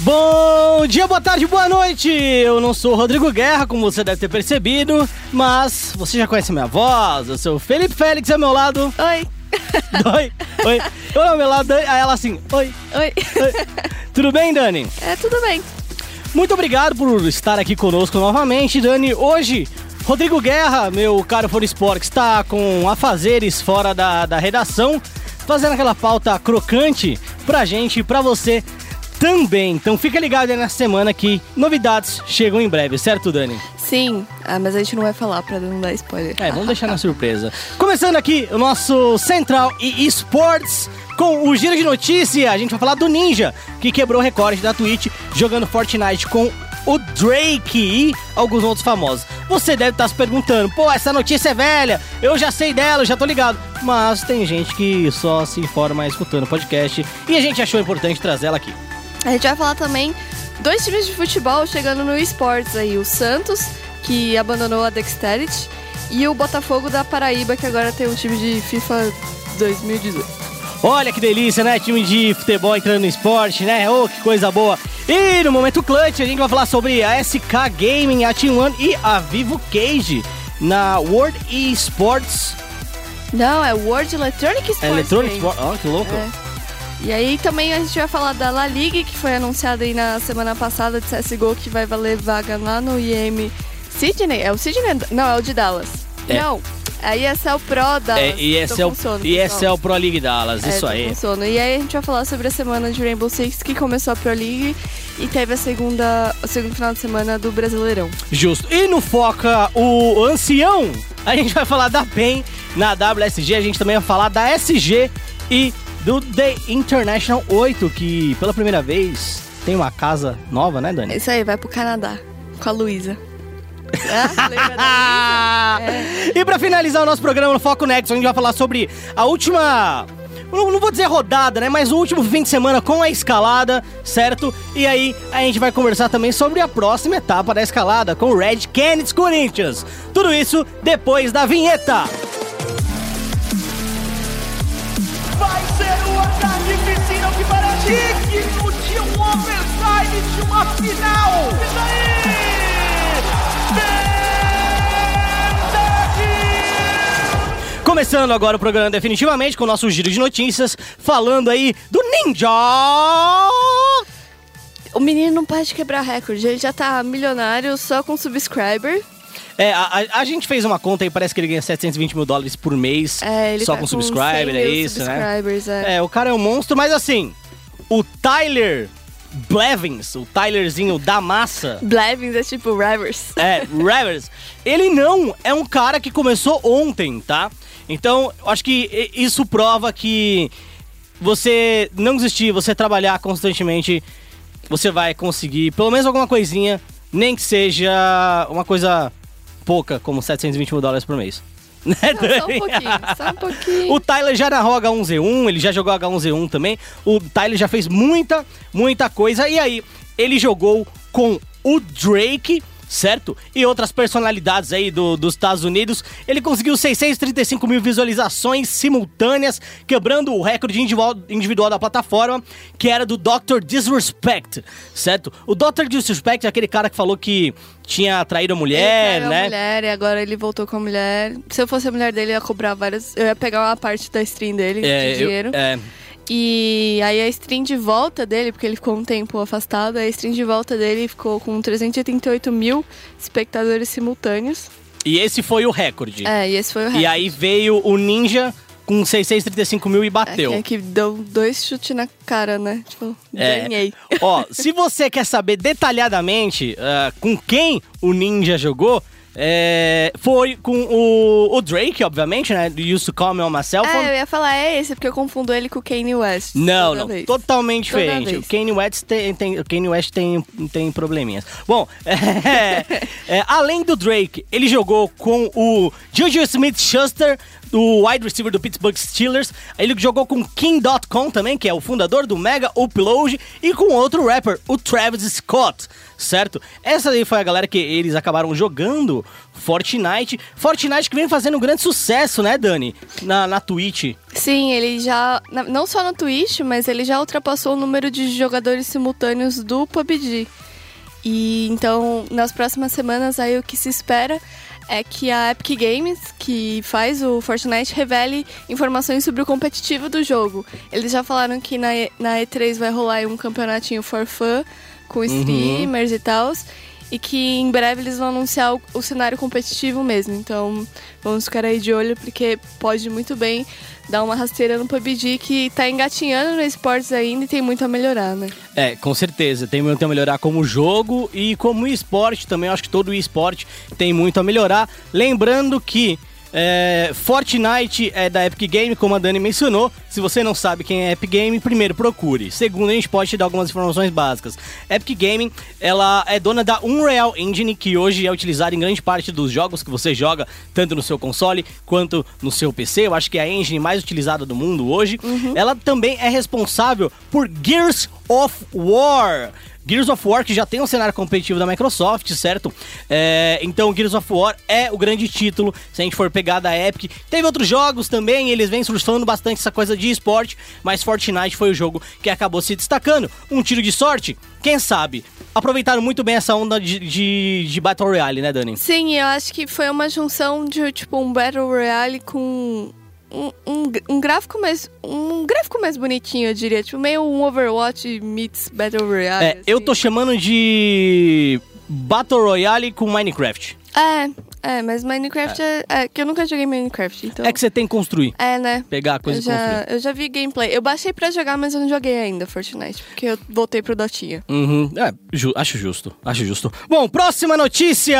Bom dia, boa tarde, boa noite! Eu não sou o Rodrigo Guerra, como você deve ter percebido, mas você já conhece minha voz, eu sou o Felipe Félix ao meu lado. Oi. Oi, oi. Eu ao meu lado, aí ela assim, oi, Oi. oi. Tudo bem, Dani? É, tudo bem. Muito obrigado por estar aqui conosco novamente, Dani. Hoje, Rodrigo Guerra, meu caro For Sport, que está com afazeres fora da, da redação, fazendo aquela pauta crocante pra gente e pra você também. Então fica ligado aí nessa semana que novidades chegam em breve, certo, Dani? Sim. Ah, mas a gente não vai falar pra não dar spoiler. É, vamos deixar na surpresa. Começando aqui o nosso Central e Esports com o giro de notícia. A gente vai falar do Ninja, que quebrou o recorde da Twitch jogando Fortnite com o Drake e alguns outros famosos. Você deve estar se perguntando, pô, essa notícia é velha, eu já sei dela, já tô ligado. Mas tem gente que só se informa escutando o podcast e a gente achou importante trazer ela aqui. A gente vai falar também dois times de futebol chegando no esportes aí. O Santos, que abandonou a Dexterity, e o Botafogo da Paraíba, que agora tem um time de FIFA 2018. Olha que delícia, né? Time de futebol entrando no esporte, né? Oh, que coisa boa. E no momento clutch, a gente vai falar sobre a SK Gaming, a Team One e a Vivo Cage na World Esports. Não, é World Electronic Sports. Electronic Games. Sports. Oh, que louco. É. E aí também a gente vai falar da La Liga, que foi anunciada aí na semana passada de CSGO, que vai valer vaga lá no IM Sydney. É o Sydney? Não, é o de Dallas. É. Não, a ESL Pro Dallas. É, e esse é, e é o Pro League Dallas, É, isso aí. sono. E aí a gente vai falar sobre a semana de Rainbow Six, que começou a Pro League e teve a segunda, o segundo final de semana do Brasileirão. Justo. E no Foca, o ancião, a gente vai falar da PEN na WSG, a gente também vai falar da SG e do The International 8, que pela primeira vez tem uma casa nova, né, Dani? Isso aí, vai pro Canadá com a Luísa. Ah? É. E pra finalizar o nosso programa no Foco Next, a gente vai falar sobre a última. Não, não vou dizer rodada, né? Mas o último fim de semana com a escalada, certo? E aí a gente vai conversar também sobre a próxima etapa da escalada com o Red Canids Corinthians. Tudo isso depois da vinheta. Digno de um overtime de uma final. Isso aí! Pentark! Começando agora o programa definitivamente com o nosso giro de notícias, falando aí do Ninja! O menino não para de quebrar recorde, ele já tá milionário só com subscriber. É, a, a- a gente fez uma conta aí, parece que ele ganha 720 mil dólares por mês É, ele só tá com 100 subscriber, é isso, né? é. É, o cara é um monstro, mas assim, o Tyler Blevins, o Tylerzinho da massa, Blevins é tipo Rivers. é, Rivers, ele não é um cara que começou ontem, tá? Então, eu acho que isso prova que você não desistir, você trabalhar constantemente, você vai conseguir pelo menos alguma coisinha, nem que seja uma coisa pouca, como 720 mil dólares por mês. Né, Ah, só um pouquinho, só um pouquinho. O Tyler já narrou H1Z1, ele já jogou H1Z1 também. O Tyler já fez muita, muita coisa. E aí, ele jogou com o Drake, certo? E outras personalidades aí do- dos Estados Unidos. Ele conseguiu 635 mil visualizações simultâneas, quebrando o recorde individual, individual da plataforma, que era do Dr. Disrespect, certo? O Dr. Disrespect é aquele cara que falou que tinha traído a mulher, ele né? a mulher e agora ele voltou com a mulher. Se eu fosse a mulher dele, eu ia cobrar várias. Eu ia pegar uma parte da stream dele É, de eu- dinheiro. é, E aí a stream de volta dele, porque ele ficou um tempo afastado, a stream de volta dele ficou com 388 mil espectadores simultâneos. e esse foi o recorde. É, e esse foi o E recorde. aí veio o Ninja com 635 mil e É, bateu. é que deu dois chutes na cara, né? Tipo, É. ganhei. Ó, se você quer saber detalhadamente ah, com quem o Ninja jogou, é, foi com o, o Drake, obviamente, né? Do Used to Call Me On My Cell Phone. É, eu ia falar, é esse, porque eu confundo ele com o Kanye West. Não, não, vez. totalmente Toda diferente. vez. O Kanye West tem, tem- o Kanye West tem, tem probleminhas. Bom, é, é, além do Drake, ele jogou com o Juju Smith-Schuster, o wide receiver do Pittsburgh Steelers. Ele jogou com King.com também, que é o fundador do Mega Upload, e com outro rapper, o Travis Scott, certo? Essa aí foi a galera que eles acabaram jogando Fortnite. Fortnite que vem fazendo um grande sucesso, né, Dani? Na, na Twitch. Sim, ele já. na- Não só no Twitch, mas ele já ultrapassou o número de jogadores simultâneos do PUBG. E então, nas próximas semanas, aí o que se espera é que a Epic Games, que faz o Fortnite, revele informações sobre o competitivo do jogo. Eles já falaram que na, E- na E3 vai rolar um campeonatinho for fun com streamers e tal. E que em breve eles vão anunciar o, o cenário competitivo mesmo. Então vamos ficar aí de olho, porque pode muito bem dar uma rasteira no PUBG que tá engatinhando no esportes ainda e tem muito a melhorar, né? É, com certeza. Tem muito a melhorar como jogo e como esporte também. Acho que todo esporte tem muito a melhorar. Lembrando que é, Fortnite é da Epic Game, como a Dani mencionou. Se você não sabe quem é Epic Game, primeiro procure. Segundo, a gente pode te dar algumas informações básicas. Epic Game, ela é dona da Unreal Engine, que hoje é utilizada em grande parte dos jogos que você joga, tanto no seu console quanto no seu PC. Eu acho que é a engine mais utilizada do mundo hoje. Ela também é responsável por Gears of War. Gears of War, que já tem um cenário competitivo da Microsoft, certo? É, então, Gears of War é o grande título, se a gente for pegar da Epic. Teve outros jogos também, eles vêm surfando bastante essa coisa de esporte, mas Fortnite foi o jogo que acabou se destacando. Um tiro de sorte? Quem sabe? Aproveitaram muito bem essa onda de, de, de Battle Royale, né, Dani? Sim, eu acho que foi uma junção de tipo um Battle Royale com um, um, um gráfico mais. Um gráfico mais bonitinho, eu diria. Tipo, meio um Overwatch meets Battle Royale. É, eu assim. tô chamando de Battle Royale com Minecraft. É, é, mas Minecraft é. é que eu nunca joguei Minecraft, então. É que você tem que construir. É, né? Pegar a coisa Eu e construir. já, eu já vi gameplay. Eu baixei pra jogar, mas eu não joguei ainda Fortnite, porque eu voltei pro Dotinha. Uhum. É, ju- acho justo, acho justo. Bom, próxima notícia: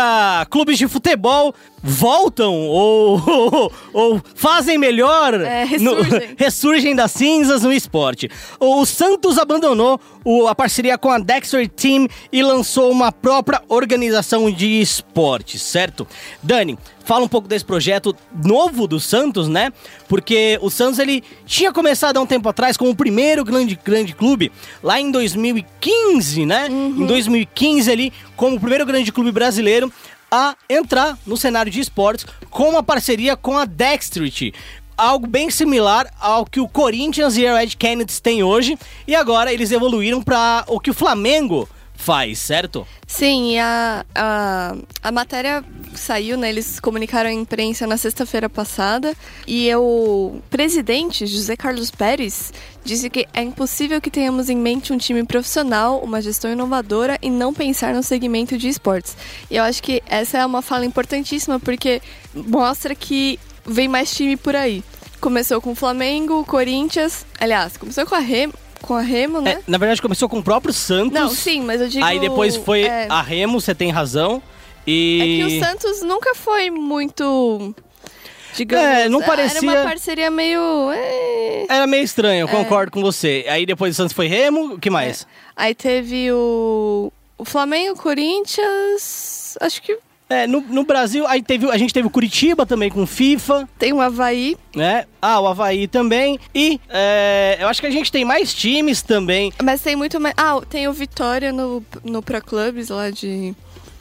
clubes de futebol voltam ou, ou, ou fazem melhor, É, no- ressurgem. ressurgem das cinzas no esporte. O Santos abandonou o- a parceria com a Dexter Team e lançou uma própria organização de esportes, certo? Dani, fala um pouco desse projeto novo do Santos, né? Porque o Santos ele tinha começado há um tempo atrás como o primeiro grande, grande clube, lá em 2015, né? Em 2015 ali, como o primeiro grande clube brasileiro a entrar no cenário de esportes com uma parceria com a Dexterity. Algo bem similar ao que o Corinthians e a Red Canids têm hoje. E agora eles evoluíram para o que o Flamengo faz, certo? Sim, a, a, a matéria saiu, né? Eles comunicaram à imprensa na sexta-feira passada. E o presidente, José Carlos Pérez, disse que é impossível que tenhamos em mente um time profissional, uma gestão inovadora e não pensar no segmento de esportes. E eu acho que essa é uma fala importantíssima porque mostra que vem mais time por aí. Começou com o Flamengo, Corinthians. Aliás, começou com a Remo, com a Remo né? É, na verdade, começou com o próprio Santos. Não, sim, mas eu digo. Aí depois foi é, a Remo, você tem razão. É E. que o Santos nunca foi muito. Digamos. É, não Era parecia- uma parceria meio. é. Era meio estranho, eu concordo com você. Aí depois o Santos foi Remo, o que mais? Aí teve o. O Flamengo, Corinthians. Acho que É, no, no Brasil, aí teve, a gente teve o Curitiba também com FIFA, tem o Havaí. né? Ah, o Havaí também. E é, eu acho que a gente tem mais times também. Mas tem muito mais. Ah, tem o Vitória no, no Pro Clubs lá de,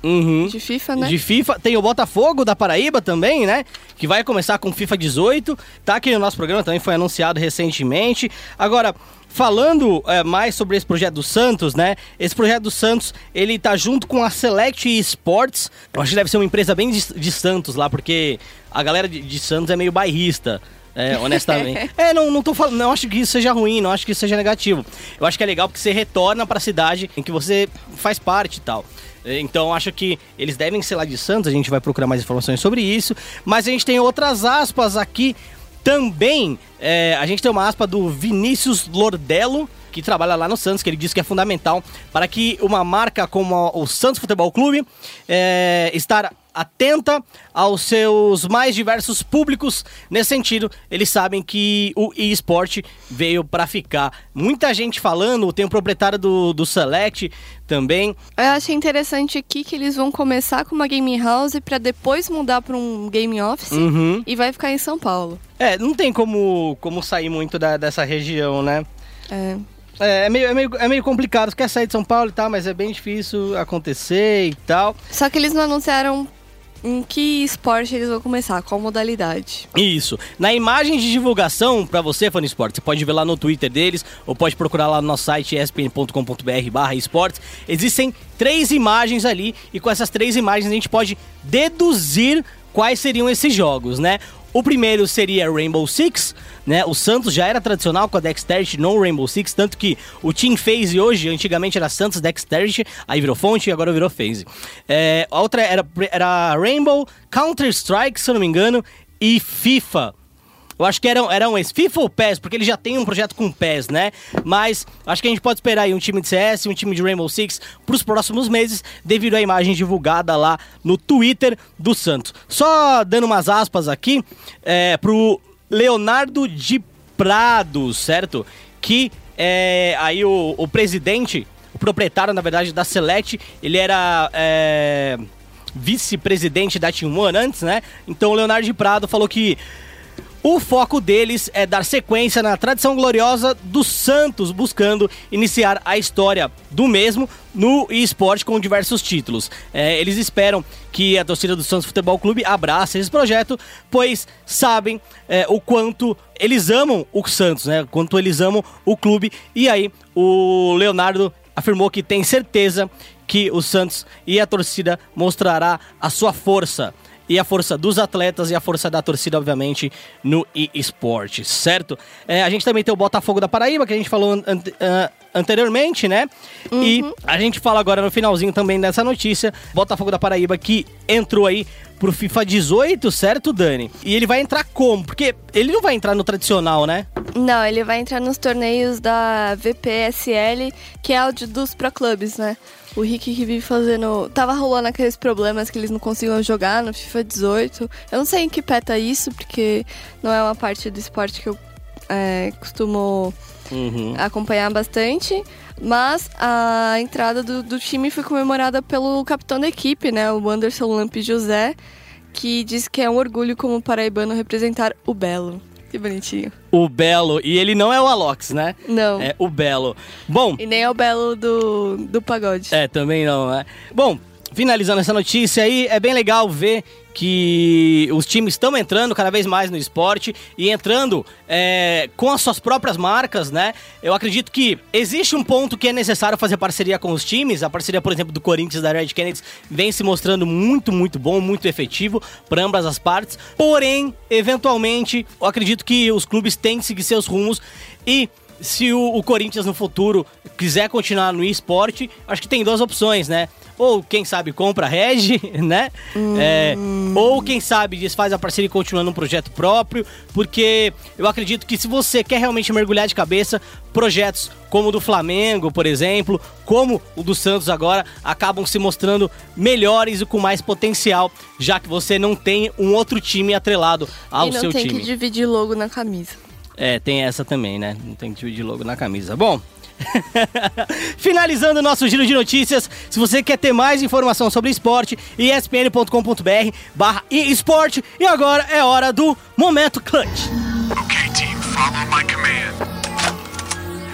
Uhum. de FIFA, né? De FIFA, tem o Botafogo da Paraíba também, né? Que vai começar com FIFA 18. Tá aqui no nosso programa, também foi anunciado recentemente. Agora, falando é, mais sobre esse projeto do Santos, né? Esse projeto do Santos, ele tá junto com a Select Sports. Eu acho que deve ser uma empresa bem de, de Santos lá, porque a galera de, de Santos é meio bairrista. É, honestamente. é, não, não tô falando, não acho que isso seja ruim, não acho que isso seja negativo. Eu acho que é legal porque você retorna pra cidade em que você faz parte e tal. Então acho que eles devem ser lá de Santos, a gente vai procurar mais informações sobre isso. Mas a gente tem outras aspas aqui também. É, a gente tem uma aspa do Vinícius Lordello, que trabalha lá no Santos, que ele diz que é fundamental para que uma marca como o Santos Futebol Clube é, estar atenta aos seus mais diversos públicos. Nesse sentido, eles sabem que o eSport veio para ficar. Muita gente falando, tem o proprietário do, do Select também. Eu achei interessante aqui que eles vão começar com uma gaming house pra depois mudar pra um gaming office Uhum. e vai ficar em São Paulo. É, não tem como, como sair muito da- dessa região, né? É. É, é meio, é, meio, é meio complicado. Você quer sair de São Paulo e tal, mas é bem difícil acontecer e tal. Só que eles não anunciaram em que esporte eles vão começar, qual modalidade. Isso. Na imagem de divulgação para você, fã de esporte, você pode ver lá no Twitter deles ou pode procurar lá no nosso site espn.com.br/barra esportes. Existem três imagens ali e com essas três imagens a gente pode deduzir quais seriam esses jogos, né? O primeiro seria Rainbow Six, né? O Santos já era tradicional com a Dexterity no Rainbow Six, tanto que o Team Phase hoje, antigamente era Santos Dexterity, aí virou Fonte e agora virou Phase. É, a outra era, era Rainbow, Counter-Strike, se eu não me engano, e FIFA. Eu acho que eram, eram esse FIFA ou PES, porque ele já tem um projeto com PES, né? Mas acho que a gente pode esperar aí um time de CS, um time de Rainbow Six para os próximos meses, devido à imagem divulgada lá no Twitter do Santos. Só dando umas aspas aqui é, pro Leonardo de Prado, certo? Que é aí o, o presidente, o proprietário, na verdade, da Select, ele era. É, vice-presidente da Team One antes, né? Então o Leonardo de Prado falou que o foco deles é dar sequência na tradição gloriosa do Santos, buscando iniciar a história do mesmo no esporte com diversos títulos. É, eles esperam que a torcida do Santos Futebol Clube abrace esse projeto, pois sabem é, o quanto eles amam o Santos, né? Quanto eles amam o clube. E aí, o Leonardo afirmou que tem certeza que o Santos e a torcida mostrará a sua força e a força dos atletas e a força da torcida, obviamente, no esporte, certo? É, a gente também tem o Botafogo da Paraíba, que a gente falou an uh, anteriormente, né? Uhum. E a gente fala agora no finalzinho também dessa notícia, Botafogo da Paraíba que entrou aí pro FIFA 18, certo, Dani? E ele vai entrar como? Porque ele não vai entrar no tradicional, né? Não, ele vai entrar nos torneios da VPSL, que é o de, dos Pro Clubes, né? O Rick que vive fazendo. Tava rolando aqueles problemas que eles não conseguiam jogar no FIFA 18. Eu não sei em que pé tá isso, porque não é uma parte do esporte que eu é, costumo uhum. acompanhar bastante. Mas a entrada do, do, time foi comemorada pelo capitão da equipe, né? O Anderson Lamp José, que diz que é um orgulho como paraibano representar o Belo. Que bonitinho. O Belo. E ele não é o Alox, né? Não. É o Belo. Bom. E nem é o Belo do, do pagode. É, também não, né? Bom, finalizando essa notícia aí, é bem legal ver que os times estão entrando cada vez mais no esporte e entrando é, com as suas próprias marcas, né? Eu acredito que existe um ponto que é necessário fazer parceria com os times. A parceria, por exemplo, do Corinthians da Red Kennedy vem se mostrando muito, muito bom, muito efetivo para ambas as partes. Porém, eventualmente, eu acredito que os clubes têm que seguir seus rumos e se o, o Corinthians no futuro quiser continuar no esporte, acho que tem duas opções, né? Ou quem sabe compra a Regi, né? Hum. É, ou quem sabe desfaz a parceria e continua num projeto próprio, porque eu acredito que se você quer realmente mergulhar de cabeça, projetos como o do Flamengo, por exemplo, como o do Santos agora, acabam se mostrando melhores e com mais potencial, já que você não tem um outro time atrelado ao seu time. E não tem que dividir logo na camisa. É, tem essa também, né? Não tem que dividir logo na camisa. Bom, Finalizando o nosso giro de notícias, se você quer ter mais informação sobre esporte, espn.com.br barra esporte. E agora é hora do Momento Clutch. Okay, team, follow my command.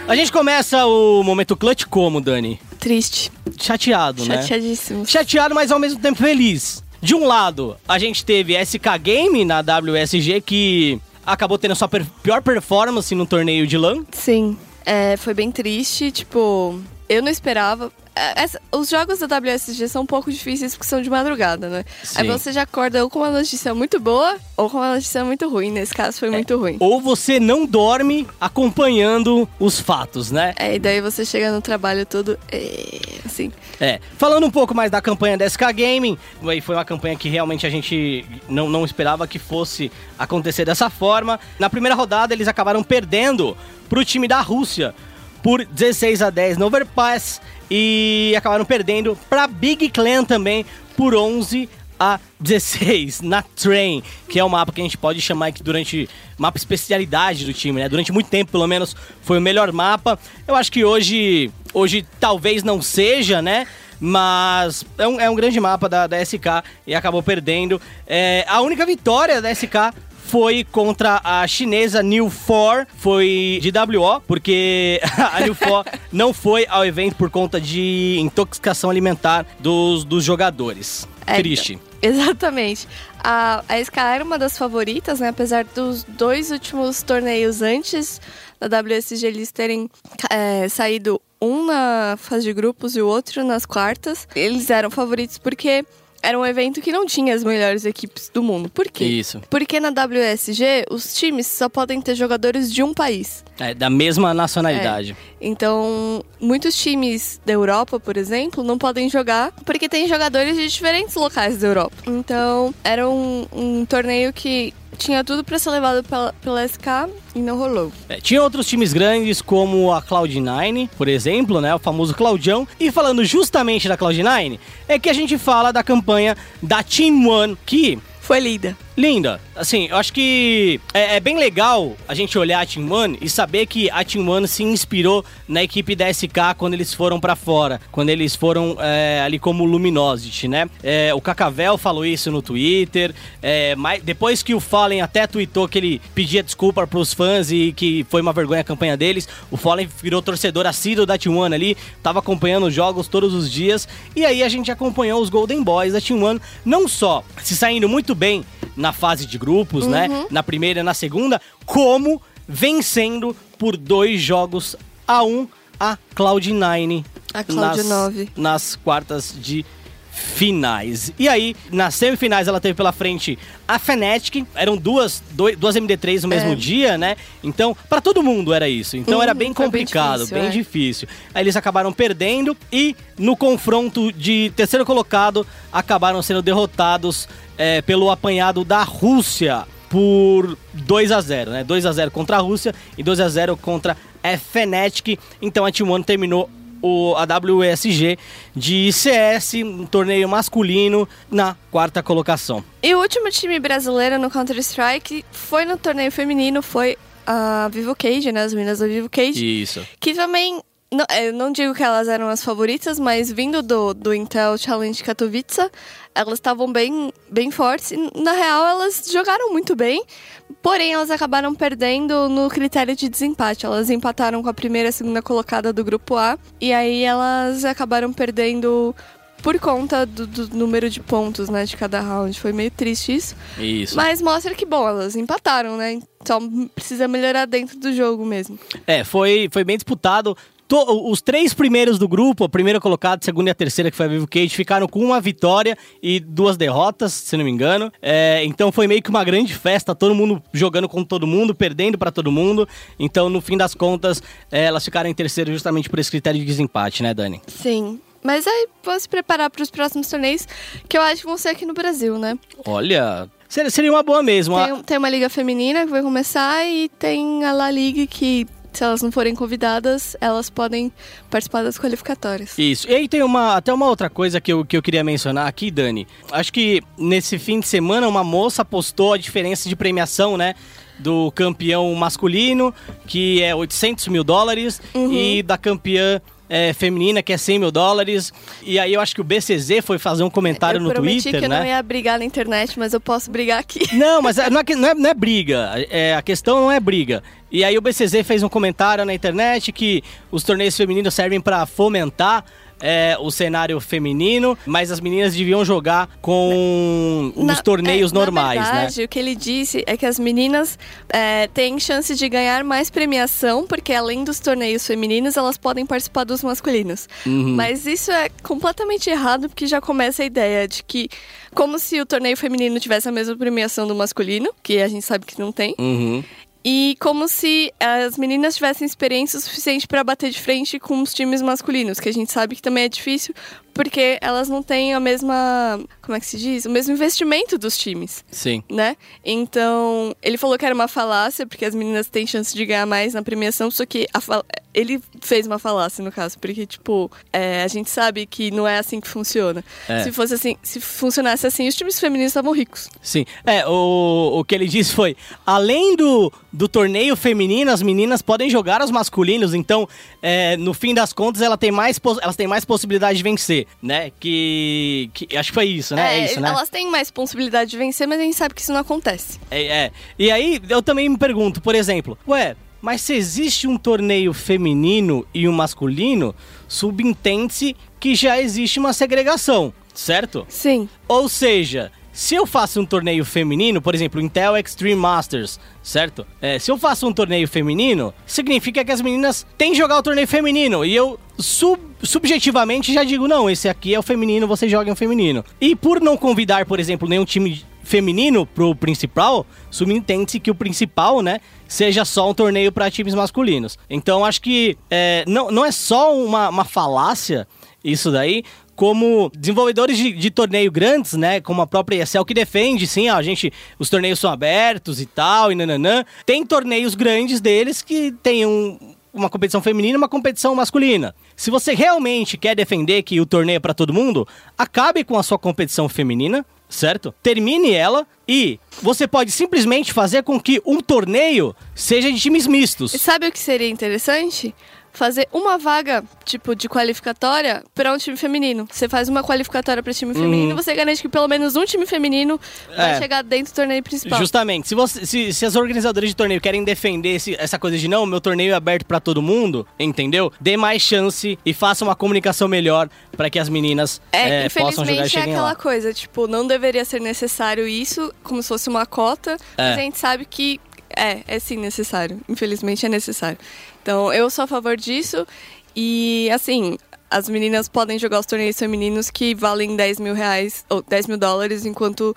A gente começa o Momento Clutch como, Dani? Triste. Chateado, né? Chateadíssimo. Chateado, mas ao mesmo tempo feliz. De um lado, a gente teve SK Game na WSG que acabou tendo a sua pior performance no torneio de LAN. Sim. É, foi bem triste, tipo, eu não esperava. É, essa, os jogos da WSG são um pouco difíceis porque são de madrugada, né? Sim. Aí você já acorda ou com uma notícia muito boa ou com uma notícia muito ruim. Nesse caso foi é, muito ruim. Ou você não dorme acompanhando os fatos, né? É, e daí você chega no trabalho todo. É, assim. É. Falando um pouco mais da campanha da SK Gaming, foi uma campanha que realmente a gente não, não esperava que fosse acontecer dessa forma. Na primeira rodada, eles acabaram perdendo pro time da Rússia por 16 a 10 no Overpass e acabaram perdendo para Big Clan também por 11 a 16 na Train, que é o mapa que a gente pode chamar aqui durante mapa especialidade do time, né? Durante muito tempo, pelo menos, foi o melhor mapa. Eu acho que hoje, hoje talvez não seja, né? Mas é um, é um grande mapa da, da SK e acabou perdendo. É, a única vitória da SK foi contra a chinesa New 4, foi de WO, porque a New 4 não foi ao evento por conta de intoxicação alimentar dos, dos jogadores. É, Triste. Exatamente. A, a SK era uma das favoritas, né? Apesar dos dois últimos torneios antes da WSG eles terem é, saído um na fase de grupos e o outro nas quartas. Eles eram favoritos porque era um evento que não tinha as melhores equipes do mundo. Por quê? Isso. Porque na WSG os times só podem ter jogadores de um país. É, da mesma nacionalidade. Então, muitos times da Europa, por exemplo, não podem jogar porque tem jogadores de diferentes locais da Europa. Então, era um, um torneio que tinha tudo para ser levado pela, pela SK e não rolou. É, tinha outros times grandes como a Cloud9, por exemplo, né, o famoso Claudião. E falando justamente da Cloud9, é que a gente fala da campanha da Team One, que Foi linda. Linda. Assim, eu acho que é, é bem legal a gente olhar a Team One e saber que a Team One se inspirou na equipe da SK quando eles foram pra fora, quando eles foram é, ali como Luminosity, né? É, o Cacavel falou isso no Twitter, é, mas depois que o Fallen até tweetou que ele pedia desculpa pros fãs e que foi uma vergonha a campanha deles, o Fallen virou torcedor assíduo da Team One ali, tava acompanhando os jogos todos os dias, e aí a gente acompanhou os Golden Boys da Team One, não só se saindo muito bem na fase de grupos, né? Na primeira e na segunda, como vencendo por dois jogos a um a Cloud9 A Cloud9. nas, nas quartas de finais. E aí, nas semifinais, ela teve pela frente a Fnatic. Eram duas, doi- duas MD3 no mesmo É. dia, né? Então, pra todo mundo era isso. Então Uhum, era bem foi bem complicado, difícil, bem é. difícil. Aí eles acabaram perdendo e no confronto de terceiro colocado acabaram sendo derrotados é, pelo apanhado da Rússia por 2 a 0 né? 2 a 0 contra a Rússia e 2 a 0 contra a Fnatic. Então a Team One terminou o, a WSG de CS, um torneio masculino, na quarta colocação. E o último time brasileiro no Counter-Strike foi no torneio feminino, foi a Vivo Cage, né? As meninas da Vivo Cage. Isso. Que também. Não, eu não digo que elas eram as favoritas, mas vindo do, do Intel Challenge Katowice, elas estavam bem, bem fortes. E, na real, elas jogaram muito bem, porém elas acabaram perdendo no critério de desempate. Elas empataram com a primeira e a segunda colocada do grupo A, e aí elas acabaram perdendo por conta do, do número de pontos né, de cada round. Foi meio triste isso. Isso. Mas mostra que, bom, elas empataram, né? Só precisa melhorar dentro do jogo mesmo. É, foi, foi bem disputado. To- os três primeiros do grupo, a primeira colocada, a segunda e a terceira, que foi a Vivo Cage, ficaram com uma vitória e duas derrotas, se não me engano. É, então foi meio que uma grande festa, todo mundo jogando com todo mundo, perdendo pra todo mundo. Então, no fim das contas, é, elas ficaram em terceiro justamente por esse critério de desempate, né, Dani? Sim. Mas aí vou se preparar para os próximos torneios, que eu acho que vão ser aqui no Brasil, né? Olha, seria, uma boa mesmo. Tem, tem uma liga feminina que vai começar e tem a La Liga que, se elas não forem convidadas, elas podem participar das qualificatórias. Isso. E aí tem uma, até uma outra coisa que eu, que eu queria mencionar aqui, Dani. Acho que nesse fim de semana uma moça postou a diferença de premiação, né? Do campeão masculino, que é 800 mil dólares, e da campeã é, feminina, que é 100 mil dólares. E aí eu acho que o BCZ foi fazer um comentário eu no prometi Twitter, que eu né? não ia brigar na internet, mas eu posso brigar aqui. Não, mas é- não é, não é- não é briga. É, a questão não é briga. E aí o BCZ fez um comentário na internet que os torneios femininos servem para fomentar é, o cenário feminino, mas as meninas deviam jogar com os Na- torneios é, na normais, verdade, né? o que ele disse é que as meninas é, têm chance de ganhar mais premiação, porque além dos torneios femininos, elas podem participar dos masculinos. Uhum. Mas isso é completamente errado, porque já começa a ideia de que, como se o torneio feminino tivesse a mesma premiação do masculino, que a gente sabe que não tem. Uhum. E como se as meninas tivessem experiência suficiente para bater de frente com os times masculinos, que a gente sabe que também é difícil, porque elas não têm a mesma. Como é que se diz? O mesmo investimento dos times, Sim. né? Então, ele falou que era uma falácia, porque as meninas têm chance de ganhar mais na premiação, só que fal- ele fez uma falácia, no caso, porque, tipo, é, a gente sabe que não é assim que funciona. É. Se fosse assim, se funcionasse assim, os times femininos estavam ricos. Sim. É, o, o que ele disse foi: além do, do torneio feminino, as meninas podem jogar os masculinos, então, é, no fim das contas, ela tem mais, elas têm mais possibilidade de vencer, né? Que, que. Acho que foi isso, né? É, isso, né? Elas têm mais possibilidade de vencer, mas a gente sabe que isso não acontece. É, é. E aí, eu também me pergunto, por exemplo, ué, mas se existe um torneio feminino e um masculino, subentende-se que já existe uma segregação, certo? Sim. Ou seja, se eu faço um torneio feminino, por exemplo, Intel Extreme Masters, certo? É, se eu faço um torneio feminino, significa que as meninas têm que jogar o torneio feminino. E eu sub, subjetivamente já digo, não, esse aqui é o feminino, você joga o feminino. E por não convidar, por exemplo, nenhum time feminino pro principal, subentende-se que o principal, né, seja só um torneio para times masculinos. Então acho que é, não, não é só uma, uma falácia isso daí, como desenvolvedores de, de, torneio grandes, né, como a própria ESL que defende, sim, ó, a gente, os torneios são abertos e tal, e nananã. Tem torneios grandes deles que tem um, uma competição feminina e uma competição masculina. Se você realmente quer defender que o torneio é para todo mundo, acabe com a sua competição feminina, certo? Termine ela e você pode simplesmente fazer com que um torneio seja de times mistos. Sabe o que seria interessante? Fazer uma vaga, tipo, de qualificatória para um time feminino. Você faz uma qualificatória para time feminino, uhum. você garante que pelo menos um time feminino vai é. chegar dentro do torneio principal. Justamente. Se, você, se, se as organizadoras de torneio querem defender esse, essa coisa de não, meu torneio é aberto para todo mundo, entendeu? Dê mais chance e faça uma comunicação melhor para que as meninas é, é, possam jogar e cheguem é aquela lá. coisa, tipo, não deveria ser necessário isso, como se fosse uma cota, é. mas a gente sabe que é, é sim necessário. Infelizmente é necessário. Então, eu sou a favor disso. E, assim, as meninas podem jogar os torneios femininos que valem 10 mil reais, ou 10 mil dólares, enquanto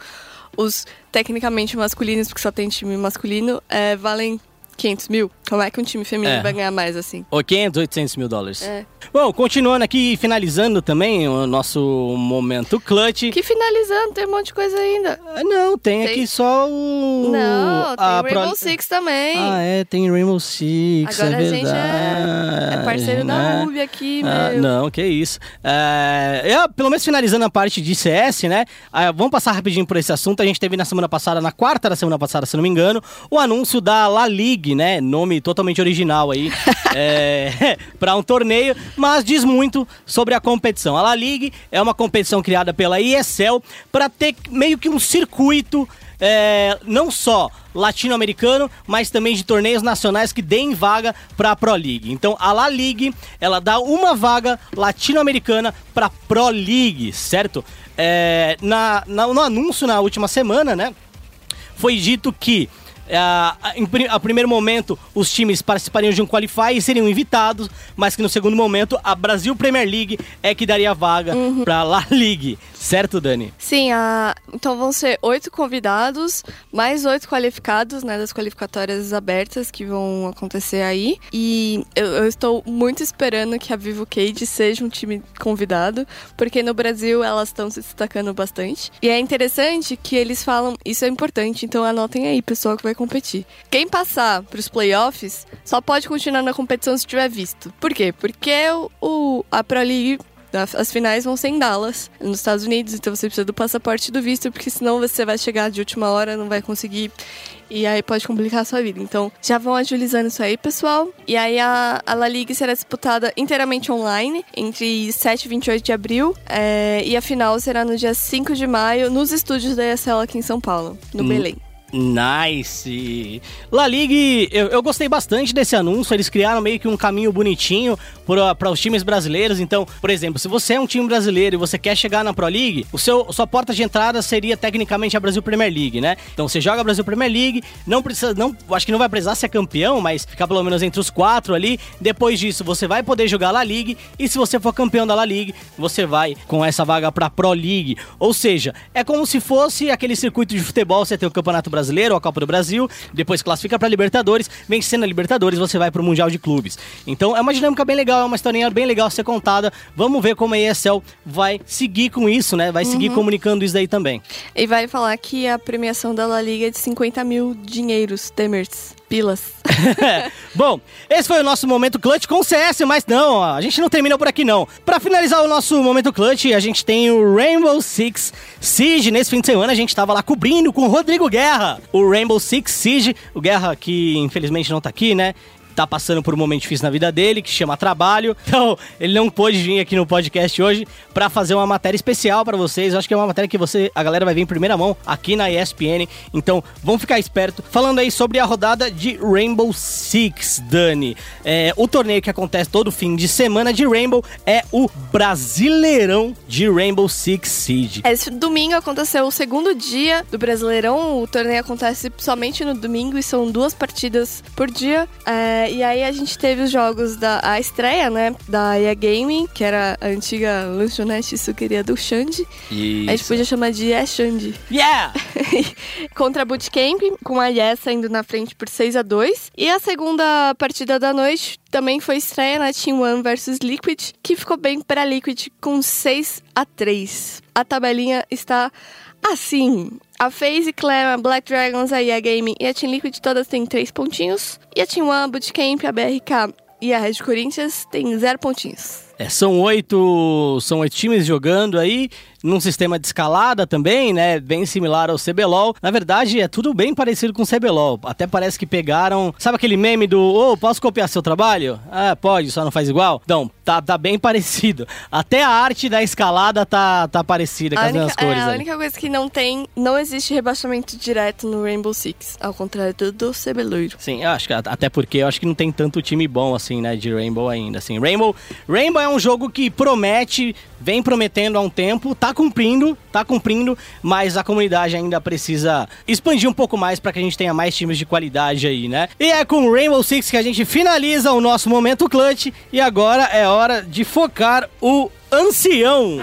os tecnicamente masculinos, porque só tem time masculino, é, valem 500 mil? Como é que um time feminino é. vai ganhar mais assim? 500, 800 mil dólares. É. Bom, continuando aqui, finalizando também o nosso momento clutch. Que finalizando? Tem um monte de coisa ainda. Ah, não, tem, tem, aqui só o... Não, tem a Rainbow Pro... Six também. Ah, é, tem Rainbow Six, Agora é a gente é, é parceiro né? da Ruby aqui, ah, meu. Não, que isso. É, eu, pelo menos finalizando a parte de CS, né, ah, vamos passar rapidinho por esse assunto. A gente teve na semana passada, na quarta da semana passada, se não me engano, o anúncio da La Ligue, né, nome totalmente original aí, é, para um torneio, mas diz muito sobre a competição. A La Ligue é uma competição criada pela ESL para ter meio que um circuito é, não só latino-americano, mas também de torneios nacionais que deem vaga para a Pro League. Então a La Ligue, ela dá uma vaga latino-americana para Pro League, certo? É, na, na, no anúncio na última semana, né, foi dito que é, em, a primeiro momento, os times participariam de um qualify e seriam invitados, mas que no segundo momento, a Brasil Premier League é que daria vaga uhum. para La Ligue. Certo, Dani? Sim, a... então vão ser oito convidados, mais oito qualificados, né, das qualificatórias abertas que vão acontecer aí. E eu, eu estou muito esperando que a Vivo Cage seja um time convidado, porque no Brasil elas estão se destacando bastante. E é interessante que eles falam, isso é importante, então anotem aí, pessoal que vai competir. Quem passar para os playoffs só pode continuar na competição se tiver visto. Por quê? Porque o, a Pro League as finais vão ser em Dallas, nos Estados Unidos, então você precisa do passaporte do visto, porque senão você vai chegar de última hora, não vai conseguir. E aí pode complicar a sua vida. Então, já vão agilizando isso aí, pessoal. E aí a, a La Liga será disputada inteiramente online, entre 7 e 28 de abril. É, e a final será no dia 5 de maio, nos estúdios da ESL aqui em São Paulo, no hum. Belém. Nice! La Liga, eu, eu, gostei bastante desse anúncio. Eles criaram meio que um caminho bonitinho para os times brasileiros. Então, por exemplo, se você é um time brasileiro e você quer chegar na Pro League, o seu, sua porta de entrada seria tecnicamente a Brasil Premier League, né? Então você joga a Brasil Premier League, não precisa, não, acho que não vai precisar ser campeão, mas ficar pelo menos entre os quatro ali. Depois disso, você vai poder jogar a La Liga e se você for campeão da La Liga, você vai com essa vaga para Pro League. Ou seja, é como se fosse aquele circuito de futebol, você tem o Campeonato Brasileiro Brasileiro, a Copa do Brasil, depois classifica para Libertadores, vencendo a Libertadores, você vai para o Mundial de Clubes. Então é uma dinâmica bem legal, é uma historinha bem legal a ser contada. Vamos ver como a ESL vai seguir com isso, né? Vai seguir uhum. comunicando isso daí também. E vai falar que a premiação da La Liga é de 50 mil dinheiros, Temers pilas. Bom, esse foi o nosso momento clutch com CS, mas não, a gente não termina por aqui não. Para finalizar o nosso momento clutch, a gente tem o Rainbow Six Siege. Nesse fim de semana a gente tava lá cobrindo com o Rodrigo Guerra o Rainbow Six Siege. O Guerra que infelizmente não tá aqui, né? Tá passando por um momento difícil na vida dele, que chama trabalho. Então, ele não pôde vir aqui no podcast hoje para fazer uma matéria especial para vocês. Eu acho que é uma matéria que você, a galera vai ver em primeira mão aqui na ESPN. Então, vamos ficar esperto. Falando aí sobre a rodada de Rainbow Six, Dani. É, o torneio que acontece todo fim de semana de Rainbow é o Brasileirão de Rainbow Six Siege. Esse domingo aconteceu o segundo dia do Brasileirão. O torneio acontece somente no domingo e são duas partidas por dia. É, e aí a gente teve os jogos da a estreia, né? Da EA Gaming, que era a antiga lanchonete suqueria do Xande. Isso. A gente podia chamar de EA Xande. Yeah! Contra a Bootcamp, com a Yes saindo na frente por 6 a 2 E a segunda partida da noite também foi estreia na Team One versus Liquid, que ficou bem para Liquid com 6 a 3 A tabelinha está assim. A FaZe, Clam, a Black Dragons, a EA Gaming e a Team Liquid todas têm 3 pontinhos. E a Team One, a Bootcamp, a BRK e a Red Corinthians têm 0 pontinhos. É, são oito, são oito times jogando aí, num sistema de escalada também, né? Bem similar ao CBLOL. Na verdade, é tudo bem parecido com o CBLOL. Até parece que pegaram. Sabe aquele meme do Ô, oh, posso copiar seu trabalho? Ah, pode, só não faz igual? Então, tá, tá bem parecido. Até a arte da escalada tá, tá parecida com A as única, mesmas cores. é, a única coisa que não tem, não existe rebaixamento direto no Rainbow Six, ao contrário do, do CBLOL. Sim, eu acho que até porque eu acho que não tem tanto time bom assim, né, de Rainbow ainda, assim. Rainbow, Rainbow é um jogo que promete, vem prometendo há um tempo, tá cumprindo, tá cumprindo, mas a comunidade ainda precisa expandir um pouco mais para que a gente tenha mais times de qualidade aí, né? E é com Rainbow Six que a gente finaliza o nosso momento clutch e agora é hora de focar o ancião.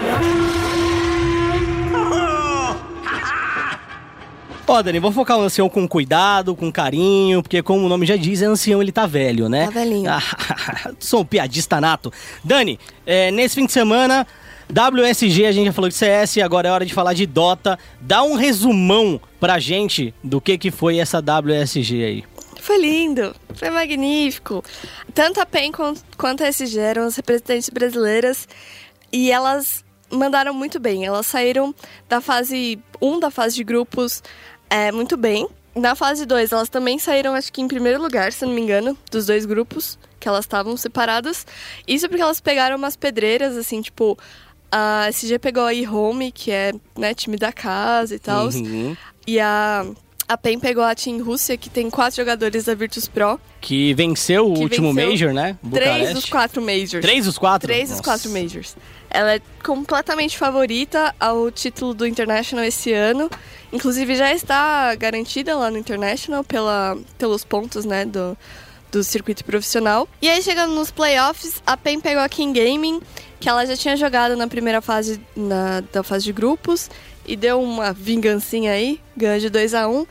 Ó, Dani, vou focar o ancião com cuidado, com carinho, porque como o nome já diz, é ancião, ele tá velho, né? Tá velhinho. Ah, sou um piadista nato. Dani, é, nesse fim de semana, WSG, a gente já falou de CS, agora é hora de falar de Dota. Dá um resumão pra gente do que, que foi essa WSG aí. Foi lindo, foi magnífico. Tanto a PEN quan- quanto a SG eram as representantes brasileiras e elas mandaram muito bem. Elas saíram da fase 1 da fase de grupos é, muito bem. Na fase 2, elas também saíram, acho que em primeiro lugar, se não me engano, dos dois grupos, que elas estavam separadas. Isso porque elas pegaram umas pedreiras, assim, tipo. A SG pegou a e-home, que é né, time da casa e tal. Uhum. E a, a PEN pegou a Team Rússia, que tem quatro jogadores da Virtus Pro. Que venceu o Que último venceu Major, né? Três Bucareste. dos quatro Majors. Três dos quatro? Três dos Nossa. quatro Majors. Ela é completamente favorita ao título do International esse ano. Inclusive já está garantida lá no International pela, pelos pontos, né, do, do circuito profissional. E aí, chegando nos playoffs, a PEN pegou a King Gaming, que ela já tinha jogado na primeira fase na, da fase de grupos e deu uma vingancinha aí, ganhou de 2 a 1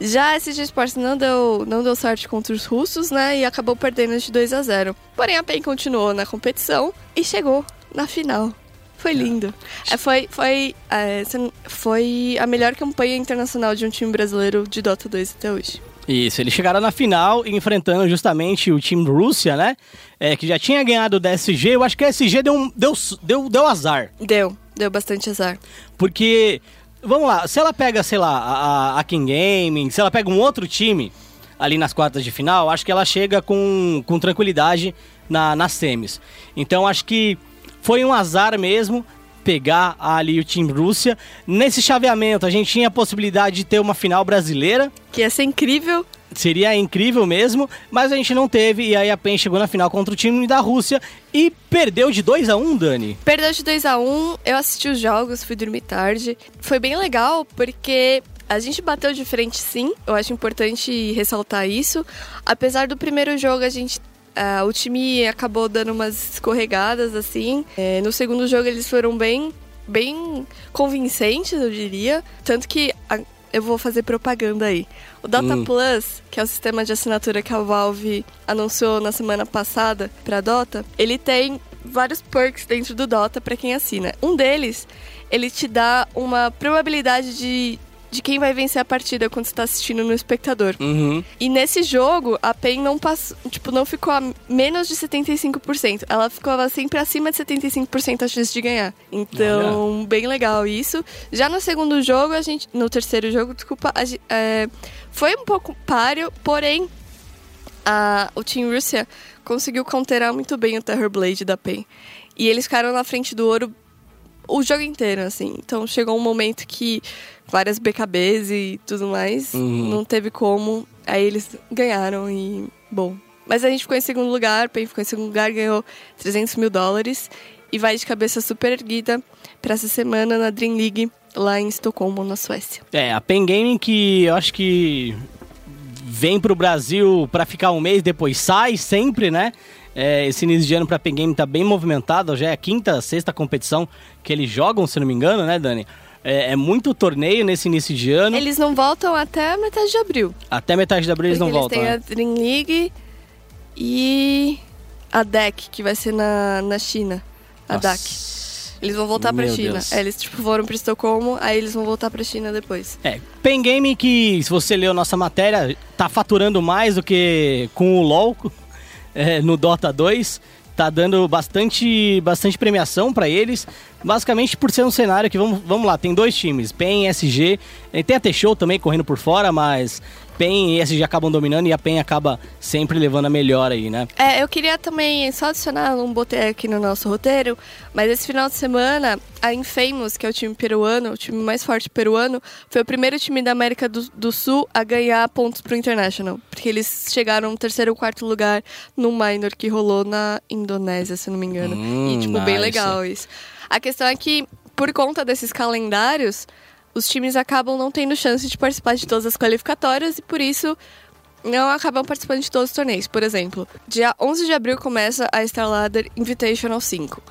Já a SG Sports não deu, não deu sorte contra os russos, né? E acabou perdendo de 2 a 0 Porém, a PEN continuou na competição e chegou na final. Foi lindo. É, foi, foi, é, foi a melhor campanha internacional de um time brasileiro de Dota 2 até hoje. Isso, eles chegaram na final enfrentando justamente o time do Rússia, né? É, que já tinha ganhado o DSG. Eu acho que a SG deu, um- deu, deu, deu azar. Deu, deu bastante azar. Porque, vamos lá, se ela pega, sei lá, a, a King Gaming, se ela pega um outro time ali nas quartas de final, acho que ela chega com, com tranquilidade na, nas semis. Então acho que foi um azar mesmo pegar ali o time Rússia. Nesse chaveamento a gente tinha a possibilidade de ter uma final brasileira. Que ia ser incrível. Seria incrível mesmo, mas a gente não teve. E aí a PEN chegou na final contra o time da Rússia e perdeu de 2 a 1 Dani. Perdeu de 2 a 1 eu assisti os jogos, fui dormir tarde. Foi bem legal porque a gente bateu de frente sim, eu acho importante ressaltar isso. Apesar do primeiro jogo a gente. Ah, o time acabou dando umas escorregadas assim. É, no segundo jogo eles foram bem, bem convincentes, eu diria. Tanto que a- eu vou fazer propaganda aí. O Dota Hum. Plus, que é o sistema de assinatura que a Valve anunciou na semana passada pra Dota, ele tem vários perks dentro do Dota pra quem assina. Um deles, ele te dá uma probabilidade de, de quem vai vencer a partida quando você tá assistindo no espectador. Uhum. E nesse jogo, a PEN não passou, tipo, não ficou a menos de 75%. Ela ficava sempre acima de 75% a chance de ganhar. Então, bem legal isso. Já no segundo jogo, a gente. No terceiro jogo, desculpa, a é, foi um pouco páreo, porém. a, o Team Rússia conseguiu counterar muito bem o Terror Blade da PEN. E eles ficaram na frente do ouro o jogo inteiro, assim. Então chegou um momento que várias BKBs e tudo mais, Uhum. não teve como. Aí eles ganharam e, bom. Mas a gente ficou em segundo lugar, PEN ficou em segundo lugar, ganhou 300 mil dólares. E vai de cabeça super erguida pra essa semana na Dream League, lá em Estocolmo, na Suécia. É, a Pen Gaming que eu acho que vem pro Brasil pra ficar um mês, depois sai sempre, né? É, esse início de ano pra Pen Gaming tá bem movimentado, já é a quinta, sexta competição que eles jogam, se não me engano, né, Dani? É, é muito torneio nesse início de ano. Eles não voltam até metade de abril. Até metade de abril eles não voltam. têm né? a Dream League e a DEC, que vai ser na, na China. A Nossa. DAC. Eles vão voltar pra Meu China. Deus. É, eles tipo, foram pra Estocolmo, aí eles vão voltar pra China depois. É, Pen Game que, se você leu nossa matéria, tá faturando mais do que com o LoL é, no Dota 2. Tá dando bastante, bastante premiação pra eles. Basicamente por ser um cenário que, vamos, vamos lá, tem dois times, PEN e SG. Tem a T-Show também correndo por fora, mas PEN e SG acabam dominando e a PEN acaba sempre levando a melhor aí, né? É, eu queria também só adicionar, não botei aqui no nosso roteiro, mas esse final de semana, a Infamous, que é o time peruano, o time mais forte peruano, foi o primeiro time da América do, do Sul a ganhar pontos pro International. Porque eles chegaram no terceiro ou quarto lugar no minor que rolou na Indonésia, se não me engano. Hum, e, tipo, bem nice. legal isso. A questão é que, por conta desses calendários, os times acabam não tendo chance de participar de todas as qualificatórias e, por isso, não acabam participando de todos os torneios. Por exemplo, dia 11 de abril começa a Starladder Invitational 5.